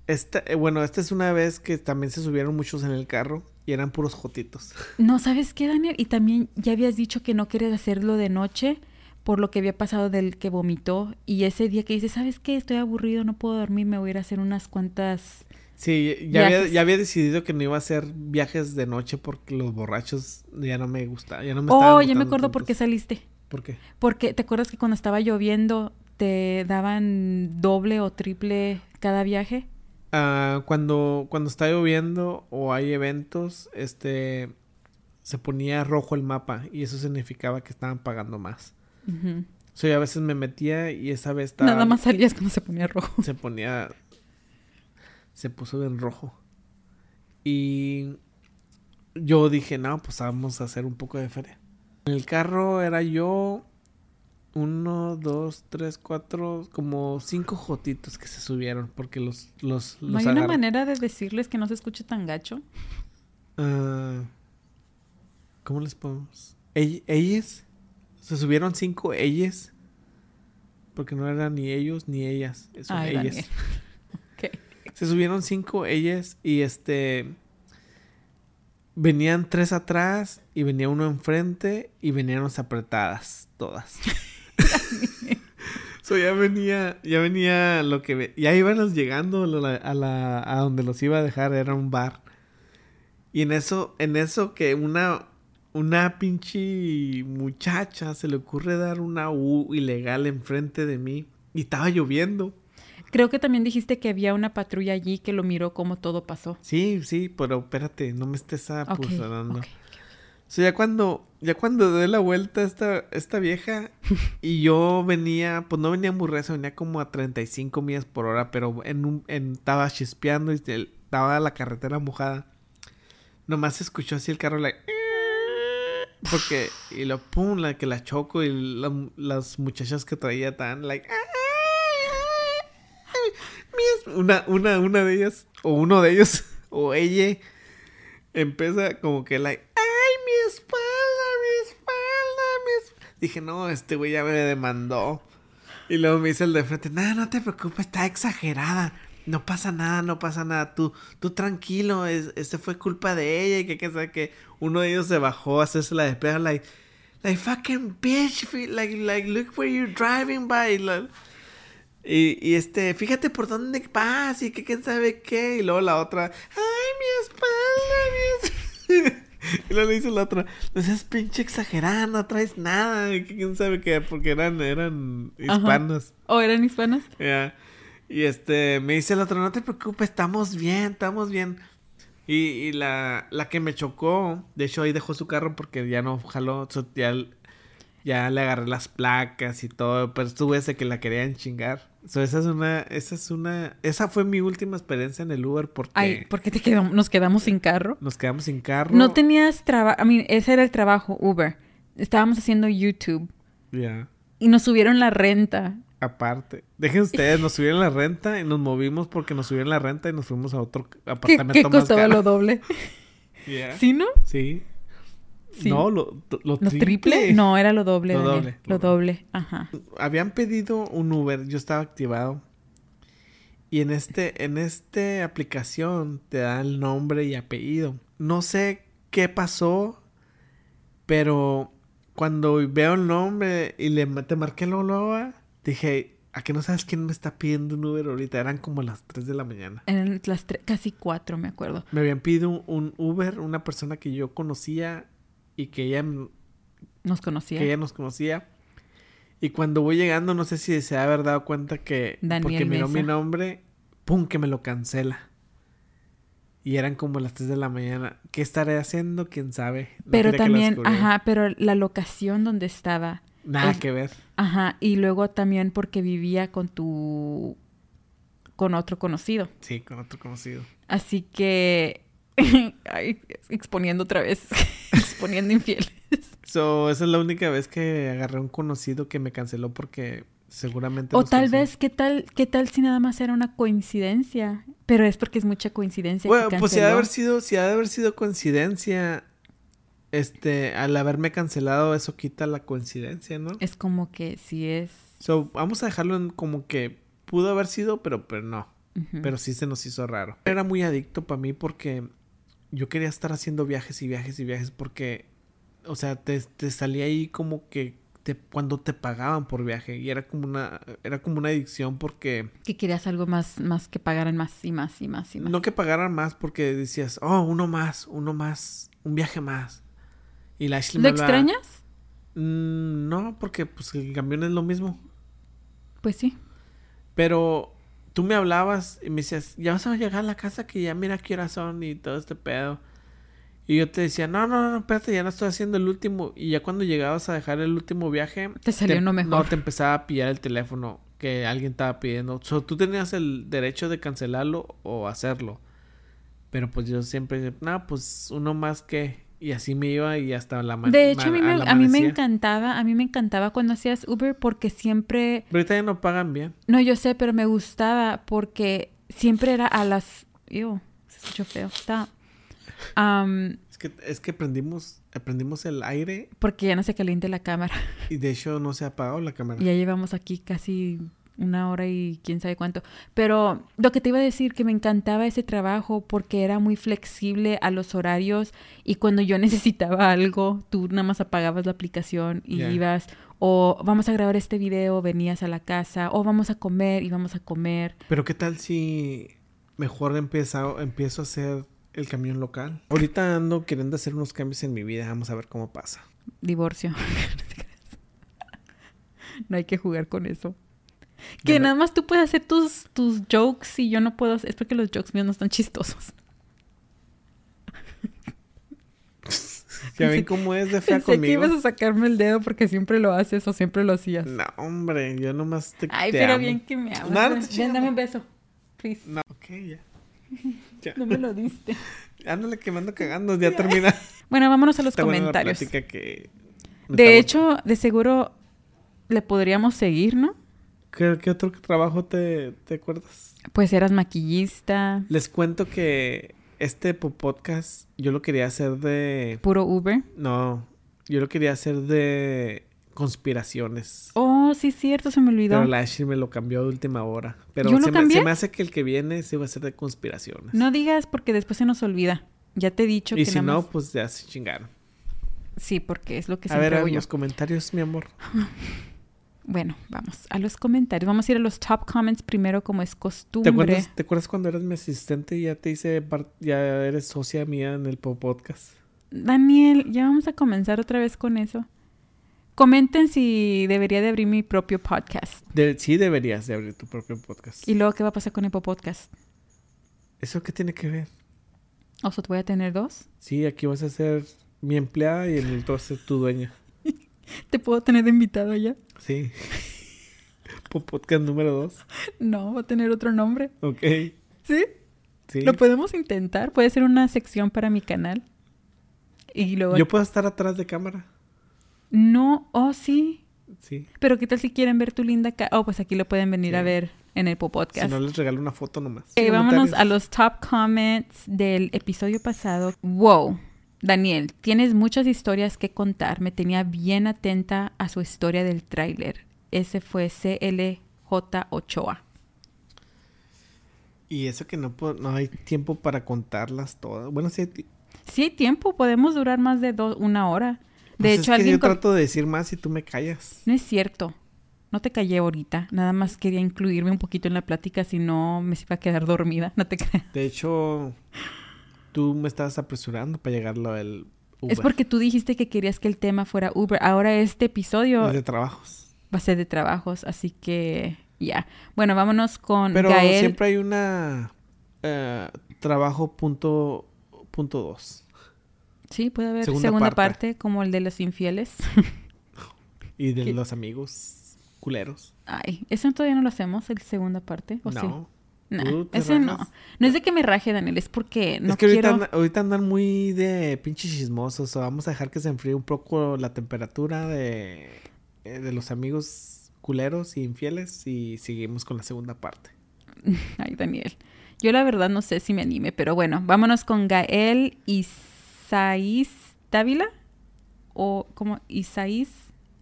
Esta, eh, bueno, esta es una vez que también se subieron muchos en el carro y eran puros jotitos. No, ¿sabes qué, Daniel? Y también ya habías dicho que no querías hacerlo de noche por lo que había pasado del que vomitó. Y ese día que dices, ¿sabes qué? Estoy aburrido, no puedo dormir, me voy a ir a hacer unas cuantas... Sí, ya había, ya había decidido que no iba a hacer viajes de noche porque los borrachos ya no me gustaban. Ya no me Oh, ya me acuerdo por qué saliste. ¿Por qué? Porque, ¿te acuerdas que cuando estaba lloviendo te daban doble o triple cada viaje? Ah, cuando, cuando está lloviendo o hay eventos, este se ponía rojo el mapa y eso significaba que estaban pagando más. Ujú. O sea, yo a veces me metía y esa vez estaba, Nada más salías cuando se ponía rojo. se ponía se puso en rojo. Y yo dije, no, pues vamos a hacer un poco de feria. En el carro era yo, uno, dos, tres, cuatro, como cinco jotitos que se subieron porque los, los, ¿No los hay una manera de decirles que no se escuche tan gacho? Ah, ¿Cómo les podemos? Ell- ¿Ellas? Se subieron cinco ellas. Porque no eran ni ellos ni ellas. Son Ay, ellas. Se subieron cinco ellas y este. Venían tres atrás y venía uno enfrente y venían las apretadas, todas. so ya venía, ya venía lo que ya íbamos llegando a la, a la- a donde los iba a dejar, era un bar. Y en eso, en eso que una, una pinche muchacha se le ocurre dar una U ilegal enfrente de mí y estaba lloviendo. Creo que también dijiste que había una patrulla allí que lo miró cómo todo pasó. Sí, sí, pero espérate, no me estés Ok, apurando. ok. O sea, ya cuando, ya cuando doy la vuelta esta, esta vieja y yo venía, pues no venía muy recio, venía como a 35 millas por hora, pero en un, en, estaba chispeando y estaba la carretera mojada. Nomás se escuchó así el carro, like, porque, y lo pum, la que la choco y la- las muchachas que traía tan, like, es- una, una, una de ellas, o uno de ellos, o ella, empieza como que, like, ¡ay, mi espalda, mi espalda, mi espalda! Dije, no, este güey ya me demandó. Y luego me dice el de frente, nada, no te preocupes, está exagerada. No pasa nada, no pasa nada. Tú, tú tranquilo, es, este fue culpa de ella. Y que, que, que uno de ellos se bajó a hacerse la despega, like, like, fucking bitch, like, like, look where you're driving by. like, y, y este, fíjate por dónde vas y que quién sabe qué. Y luego la otra, ay, mi espalda, mi espalda. y luego le dice la otra, no seas pinche exagerada, no traes nada. Y que quién sabe qué, porque eran, eran hispanos. ¿O eran hispanas? Ya. Y este, me dice el otro, no te preocupes, estamos bien, estamos bien. Y, y la, la que me chocó, de hecho ahí dejó su carro porque ya no jaló, ya, ya le agarré las placas y todo, pero estuve ese que la querían chingar. So, esa es una, esa es una, esa fue mi última experiencia en el Uber porque Ay, ¿por qué te quedamos, nos quedamos sin carro? nos quedamos sin carro. No tenías trabajo, I mean, ese era el trabajo, Uber. Estábamos haciendo YouTube Ya. y nos subieron la renta. Aparte, dejen ustedes, nos subieron la renta y nos movimos porque nos subieron la renta y nos fuimos a otro ¿Qué, apartamento qué más costaba caro. lo doble? ¿Sí, no? Sí. Sí. No, lo, lo ¿Lo triple. triple? No, era lo doble, Lo Daniel. doble, Lo doble, ajá. Habían pedido un Uber, yo estaba activado. Y en este, en este aplicación te da el nombre y apellido. No sé qué pasó, pero cuando veo el nombre y le te marqué la loa, dije, ¿a que no sabes quién me está pidiendo un Uber ahorita? Eran como las 3 de la mañana. Eran las tre- casi cuatro, me acuerdo. Me habían pedido un Uber, una persona que yo conocía y que ella Nos conocía. que ella nos conocía. Y cuando voy llegando, no sé si se ha haber dado cuenta que Daniel porque miró Mesa. mi nombre, pum, que me lo cancela. Y eran como las 3 de la mañana. ¿Qué estaré haciendo? ¿Quién sabe? No Pero también, ajá, pero la locación donde estaba. Nada es- que ver. Ajá, y luego también porque vivía con tu... con otro conocido. Sí, con otro conocido. Así que... Ay, exponiendo otra vez. exponiendo infieles. So, esa es la única vez que agarré un conocido que me canceló porque seguramente... O tal vez, ¿qué tal, ¿qué tal si nada más era una coincidencia? Pero es porque es mucha coincidencia. Bueno, que pues si ha de haber sido, si ha de haber sido coincidencia, este, al haberme cancelado, eso quita la coincidencia, ¿no? Es como que si es... So, vamos a dejarlo en como que pudo haber sido, pero, pero no. Pero sí se nos hizo raro. Era muy adicto para mí porque yo quería estar haciendo viajes y viajes y viajes porque, o sea, te, te salía ahí como que te, cuando te pagaban por viaje y era como una, era como una adicción porque Que querías algo más, más que pagaran más y más y más y más. no que pagaran más porque decías, oh, uno más, uno más, un viaje más. Y la Ashley ¿Lo hablaba, extrañas? "Mm, no, porque pues el camión es lo mismo. Pues sí. Pero tú me hablabas y me decías, ya vas a llegar a la casa que ya mira qué horas son y todo este pedo. Y yo te decía, no, no, no, espérate, ya no estoy haciendo el último. Y ya cuando llegabas a dejar el último viaje, Te salió uno mejor. No, te empezaba a pillar el teléfono que alguien estaba pidiendo. So, tú tenías el derecho de cancelarlo o hacerlo. Pero pues yo siempre, no, pues uno más que. Y así me iba y hasta la mañana. De hecho, a mí, me, a mí me encantaba, a mí me encantaba cuando hacías Uber porque siempre, Pero ahorita ya no pagan bien. no, yo sé, pero me gustaba porque siempre era a las, Ew, se escuchó feo, está, Es que, es que prendimos, prendimos el aire porque ya no se caliente la cámara. y de hecho no se ha apagado la cámara. Y ya llevamos aquí casi una hora y quién sabe cuánto. Pero lo que te iba a decir, que me encantaba ese trabajo porque era muy flexible a los horarios y cuando yo necesitaba algo, tú nada más apagabas la aplicación y ibas, o vamos a grabar este video, venías a la casa, o vamos a comer, íbamos a comer. Pero qué tal si mejor empiezo, empiezo a hacer el camión local. Ahorita ando queriendo hacer unos cambios en mi vida. Vamos a ver cómo pasa. Divorcio. no hay que jugar con eso. Que nada más tú puedes hacer tus, tus jokes y yo no puedo hacer. Es porque los jokes míos no están chistosos. Ya ven cómo es de fea Pensé que conmigo. ibas a sacarme el dedo porque siempre lo haces o siempre lo hacías. No, hombre, yo nomás te Ay, te pero amo. bien que me amas. No, no Ven, dame un beso. Please. No, ok, ya. Ya. No me lo diste. Ándale que me ando cagando, ya termina. Bueno, vámonos a los Está buena la comentarios. que... De hecho, de seguro le podríamos seguir, ¿no? ¿Qué, qué otro trabajo te, te acuerdas? Pues eras maquillista, Les cuento que este po- podcast yo lo quería hacer de... puro Uber. No, yo lo quería hacer de conspiraciones. Oh, sí, cierto, se me olvidó. Pero la Ashley me lo cambió de última hora. Pero ¿Yo lo se, me, se hace que el que viene se va a ser de conspiraciones. No digas porque después se nos olvida. Ya te he dicho y que si nada no, pues ya se chingaron. Sí, porque es lo que A siempre ver, hago en yo. los comentarios, mi amor. Bueno, vamos a los comentarios. Vamos a ir a los top comments primero como es ¿Te costumbre. acuerdas, ¿Te acuerdas cuando eras mi asistente y ya te hice, ya eres socia mía en el po- podcast? Daniel, ya vamos a comenzar otra vez con eso. Comenten si debería de abrir mi propio podcast. De- sí deberías de abrir tu propio podcast. Y luego, ¿qué va a pasar con el podcast? ¿Eso qué tiene que ver? O sea, ¿te voy a tener dos? Sí, aquí vas a ser mi empleada y en el otro vas a ser tu dueña. ¿Te puedo tener de invitado ya? Sí. Po- podcast número dos. No, va a tener otro nombre. Ok. ¿Sí? Sí. Lo podemos intentar. Puede ser una sección para mi canal. Y luego... Yo puedo estar atrás de cámara. No, oh, sí. Sí. Pero ¿qué tal si quieren ver tu linda cara? Oh, pues aquí lo pueden venir Sí. a ver en el podcast. Si no, les regalo una foto nomás. Ok, vámonos a los top comments del episodio pasado. Wow, Daniel, tienes muchas historias que contar. Me tenía bien atenta a su historia del tráiler. Ese fue CLJ Ochoa. Y eso que no, hay tiempo para contarlas todas. Bueno, sí. hay Sí hay tiempo, podemos durar más de do- una hora. De Pues es hecho, que alguien... yo trato de decir más y tú me callas. No es cierto. No te callé ahorita. Nada más quería incluirme un poquito en la plática, si no me iba a quedar dormida. No te creas. De hecho, tú me estabas apresurando para llegar lo del Uber. Es porque tú dijiste que querías que el tema fuera Uber. Ahora este episodio Es de trabajos. va a ser de trabajos, así que ya. Bueno, vámonos con Pero Gael. siempre hay una... eh, trabajo punto, punto dos. Sí, puede haber Segunda segunda, parte. parte. como el de los infieles. Y de ¿Qué? los amigos culeros. Ay, eso todavía no lo hacemos, el segunda parte. ¿o sí? No. Nah, ¿Tú te ese no. rajas? No es de que me raje, Daniel, es porque no es que ahorita, quiero... anda- ahorita andan muy de pinches chismosos. O vamos a dejar que se enfríe un poco la temperatura de, eh, de los amigos culeros y infieles. Y seguimos con la segunda parte. Ay, Daniel. Yo la verdad no sé si me anime, pero bueno, vámonos con Gael Isaís Dávila. O como Isaís,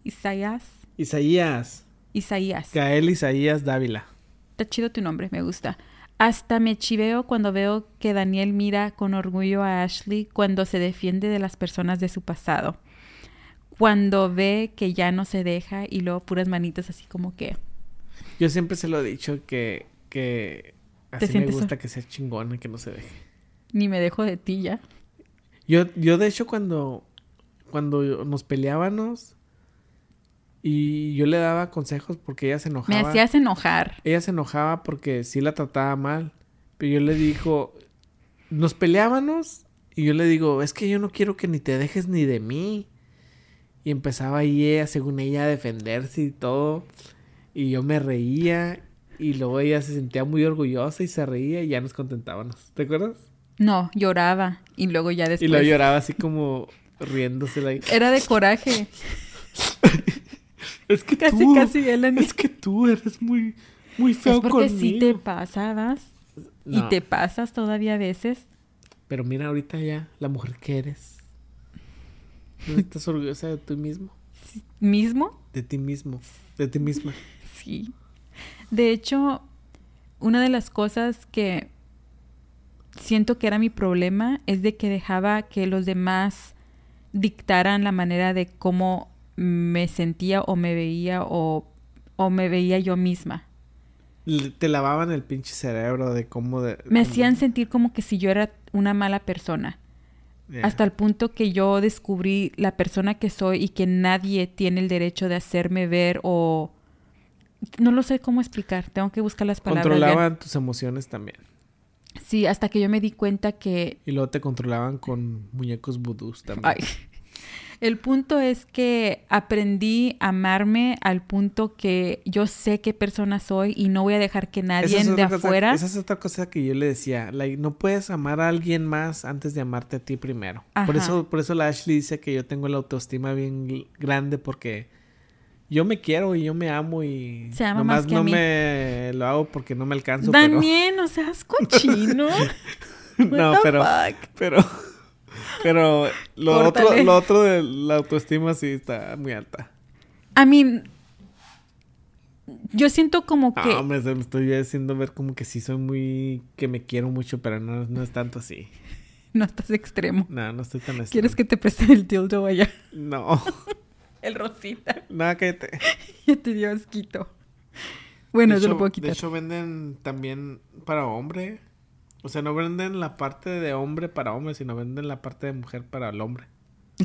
Isaías, Isaías. Isaías. Gael Isaías Dávila. Está chido tu nombre, me gusta. Hasta me chiveo cuando veo que Daniel mira con orgullo a Ashley cuando se defiende de las personas de su pasado. Cuando ve que ya no se deja y luego puras manitas así como que... Yo siempre se lo he dicho que, que ¿Te así me gusta que sea chingón y que no se deje. Ni me dejo de ti ya. Yo, yo de hecho cuando, cuando nos peleábamos y yo le daba consejos porque ella se Me enojaba. hacías enojar. Ella se enojaba porque sí la trataba mal. Pero yo le dijo, nos peleábamos y yo le digo, es que yo no quiero que ni te dejes ni de mí. Y empezaba ahí ella, según ella, a defenderse y todo. Y yo me reía y luego ella se sentía muy orgullosa y se reía y ya nos contentábamos. ¿Te acuerdas? No, lloraba. Y luego ya después... Y luego lloraba así como riéndose. Era de coraje. Es que Casi, tú, casi Ellen. es que tú eres muy, muy feo Es porque conmigo. sí te pasabas. Y te pasas todavía a veces. Pero mira ahorita ya, la mujer que eres. ¿No estás orgullosa de ti mismo? ¿Mismo? De ti mismo. De ti misma. Sí. De hecho, una de las cosas que siento que era mi problema es de que dejaba que los demás dictaran la manera de cómo me sentía o me veía o, o me veía yo misma. Te lavaban el pinche cerebro de cómo... De, Me cómo- hacían sentir como que si yo era una mala persona. Hasta el punto que yo descubrí la persona que soy y que nadie tiene el derecho de hacerme ver o... No lo sé cómo explicar, tengo que buscar las palabras. bien. Controlaban tus emociones también. Sí, hasta que yo me di cuenta que... Y luego te controlaban con muñecos vudús también. Ay. El punto es que aprendí a amarme al punto que yo sé qué persona soy y no voy a dejar que nadie es de cosa- afuera... esa es otra cosa que yo le decía. like, no puedes amar a alguien más antes de amarte a ti primero. Por eso, por eso la Ashley dice que yo tengo la autoestima bien grande porque yo me quiero y yo me amo y Se ama nomás más que no a mí. me lo hago porque no me alcanzo. pero- Daniel, no seas cochino. No, pero, fuck? pero, pero lo otro, lo otro de la autoestima sí está muy alta. I mean, yo siento como que... Ah, hombre, me estoy haciendo ver como que sí soy muy, que me quiero mucho, pero no, no es tanto así. No estás extremo. No, no estoy tan ¿Quieres que te presten el dildo allá? No, El rosita. nada que te... Ya te dio asquito. Bueno, de te lo hecho- puedo quitar. De hecho, venden también para hombre. O sea, no venden la parte de hombre para hombre, sino venden la parte de mujer para el hombre.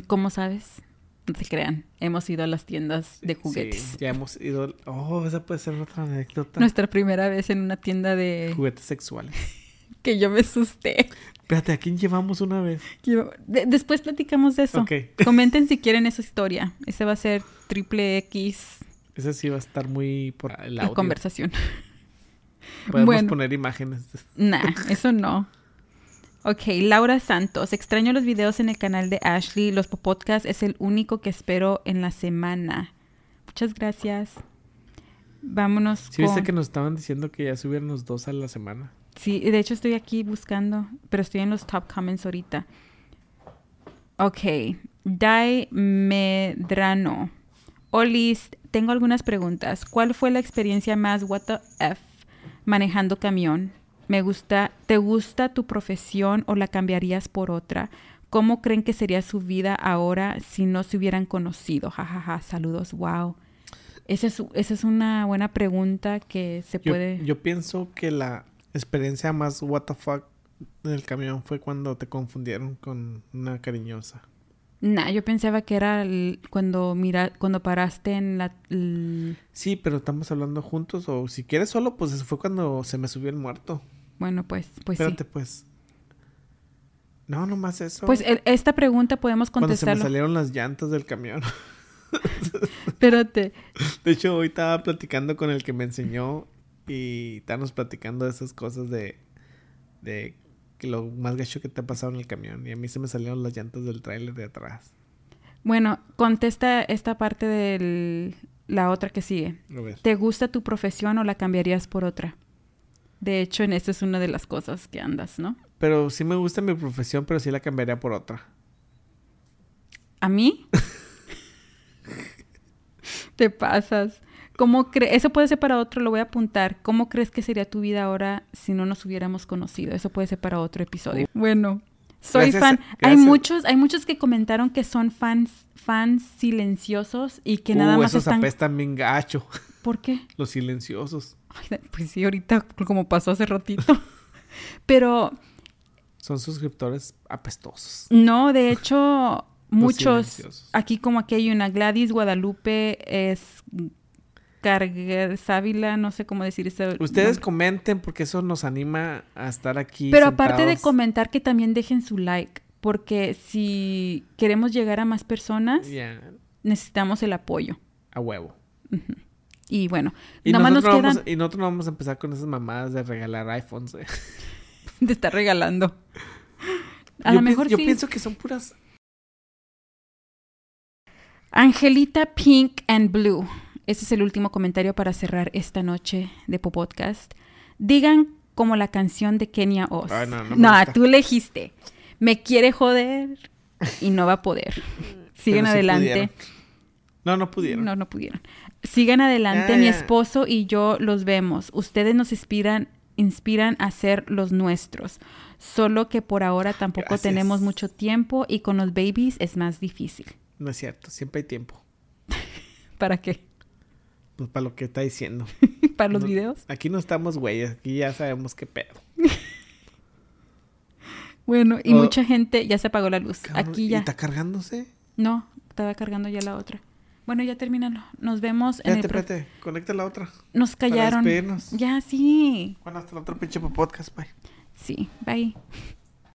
¿Cómo sabes? No te crean. Hemos ido a las tiendas de Sí, juguetes. ya hemos ido... Oh, esa puede ser otra anécdota. Nuestra primera vez en una tienda de... Juguetes sexuales. Que yo me asusté. Espérate, ¿a quién llevamos una vez? Yo- de- después platicamos de eso. Ok. Comenten si quieren esa historia. Ese va a ser triple X Esa sí va a estar muy por la audio. conversación. Podemos Bueno. poner imágenes. Nah, eso no. Ok, Laura Santos. Extraño los videos en el canal de Ashley. Los podcasts es el único que espero en la semana. Muchas gracias. Vámonos Sí, con... viste que nos estaban diciendo que ya subieron los dos a la semana. Sí, de hecho estoy aquí buscando, pero estoy en los top comments ahorita. Ok, Dai Medrano. Olis, tengo algunas preguntas. ¿Cuál fue la experiencia más what the F manejando camión? Me gusta, ¿te gusta tu profesión o la cambiarías por otra? ¿Cómo creen que sería su vida ahora si no se hubieran conocido? Jajaja, saludos, wow. Esa es, esa es una buena pregunta que se Yo, puede... yo pienso que la experiencia más what the fuck del camión fue cuando te confundieron con una cariñosa. Nah, yo pensaba que era el- cuando mira, cuando paraste en la el- Sí, pero estamos hablando juntos o si quieres solo, pues eso fue cuando se me subió el muerto. bueno, pues, pues Espérate, sí. pues. No, nomás eso. Pues el- esta pregunta podemos Cuando se me salieron las llantas del camión. Espérate. De hecho, hoy estaba platicando con el que me enseñó y estábamos platicando de esas cosas de, de que lo más gacho que te ha pasado en el camión. Y a mí se me salieron las llantas del tráiler de atrás. Bueno, contesta esta parte de la otra que sigue. ¿Te gusta tu profesión o la cambiarías por otra? De hecho, en esto es una de las cosas que andas, ¿no? Pero sí me gusta mi profesión, pero sí la cambiaría por otra. ¿A mí? Te pasas. ¿Cómo cre- Eso puede ser para otro, lo voy a apuntar. ¿Cómo crees que sería tu vida ahora si no nos hubiéramos conocido? Eso puede ser para otro episodio. Bueno, soy Gracias- fan. Hay muchos, hay muchos que comentaron que son fans, fans silenciosos y que nada uh, más esos están. apestan bien gacho. ¿Por qué? Los silenciosos. Ay, pues sí, ahorita como pasó hace ratito. Pero Son suscriptores apestosos. no, de hecho, muchos. Aquí como aquí hay una Gladys Guadalupe es Carga Sávila, no sé cómo decir eso. Ustedes nombre. comenten porque eso nos anima a estar aquí. Pero aparte de comentar que también dejen su like, porque si queremos llegar a más personas, necesitamos el apoyo. a huevo. Y bueno, Y nada más nos quedan vamos, y nosotros no vamos a empezar con esas mamadas de regalar iPhones. eh. de estar regalando. A lo mejor pienso, sí. Yo pienso que son puras... Angelita Pink and Blue. Ese es el último comentario para cerrar esta noche de Popodcast. Digan como la canción de Kenia Oz. Ay, no, no gusta. tú elegiste. Me quiere joder y no va a poder. Sí adelante. pudieron. No, no pudieron. No, no pudieron. Sigan adelante, mi ya. esposo y yo los vemos. Ustedes nos inspiran, inspiran a ser los nuestros. Solo que por ahora tampoco Gracias. tenemos mucho tiempo y con los babies es más difícil. No es cierto, siempre hay tiempo. ¿Para qué? Pues para lo que está diciendo. ¿Para los No- videos? Aquí no estamos güeyes, aquí ya sabemos qué pedo. Bueno, y Oh. mucha gente ya se apagó la luz. Cabrón, Aquí ¿y ya. está cargándose? No, estaba cargando ya la otra. Bueno, ya termínalo. Nos vemos en Espérate, el pro- espérate, conecta la otra. Nos Para callaron. despedirnos. Ya, sí. Bueno, hasta el otro pinche podcast, bye. Sí, bye.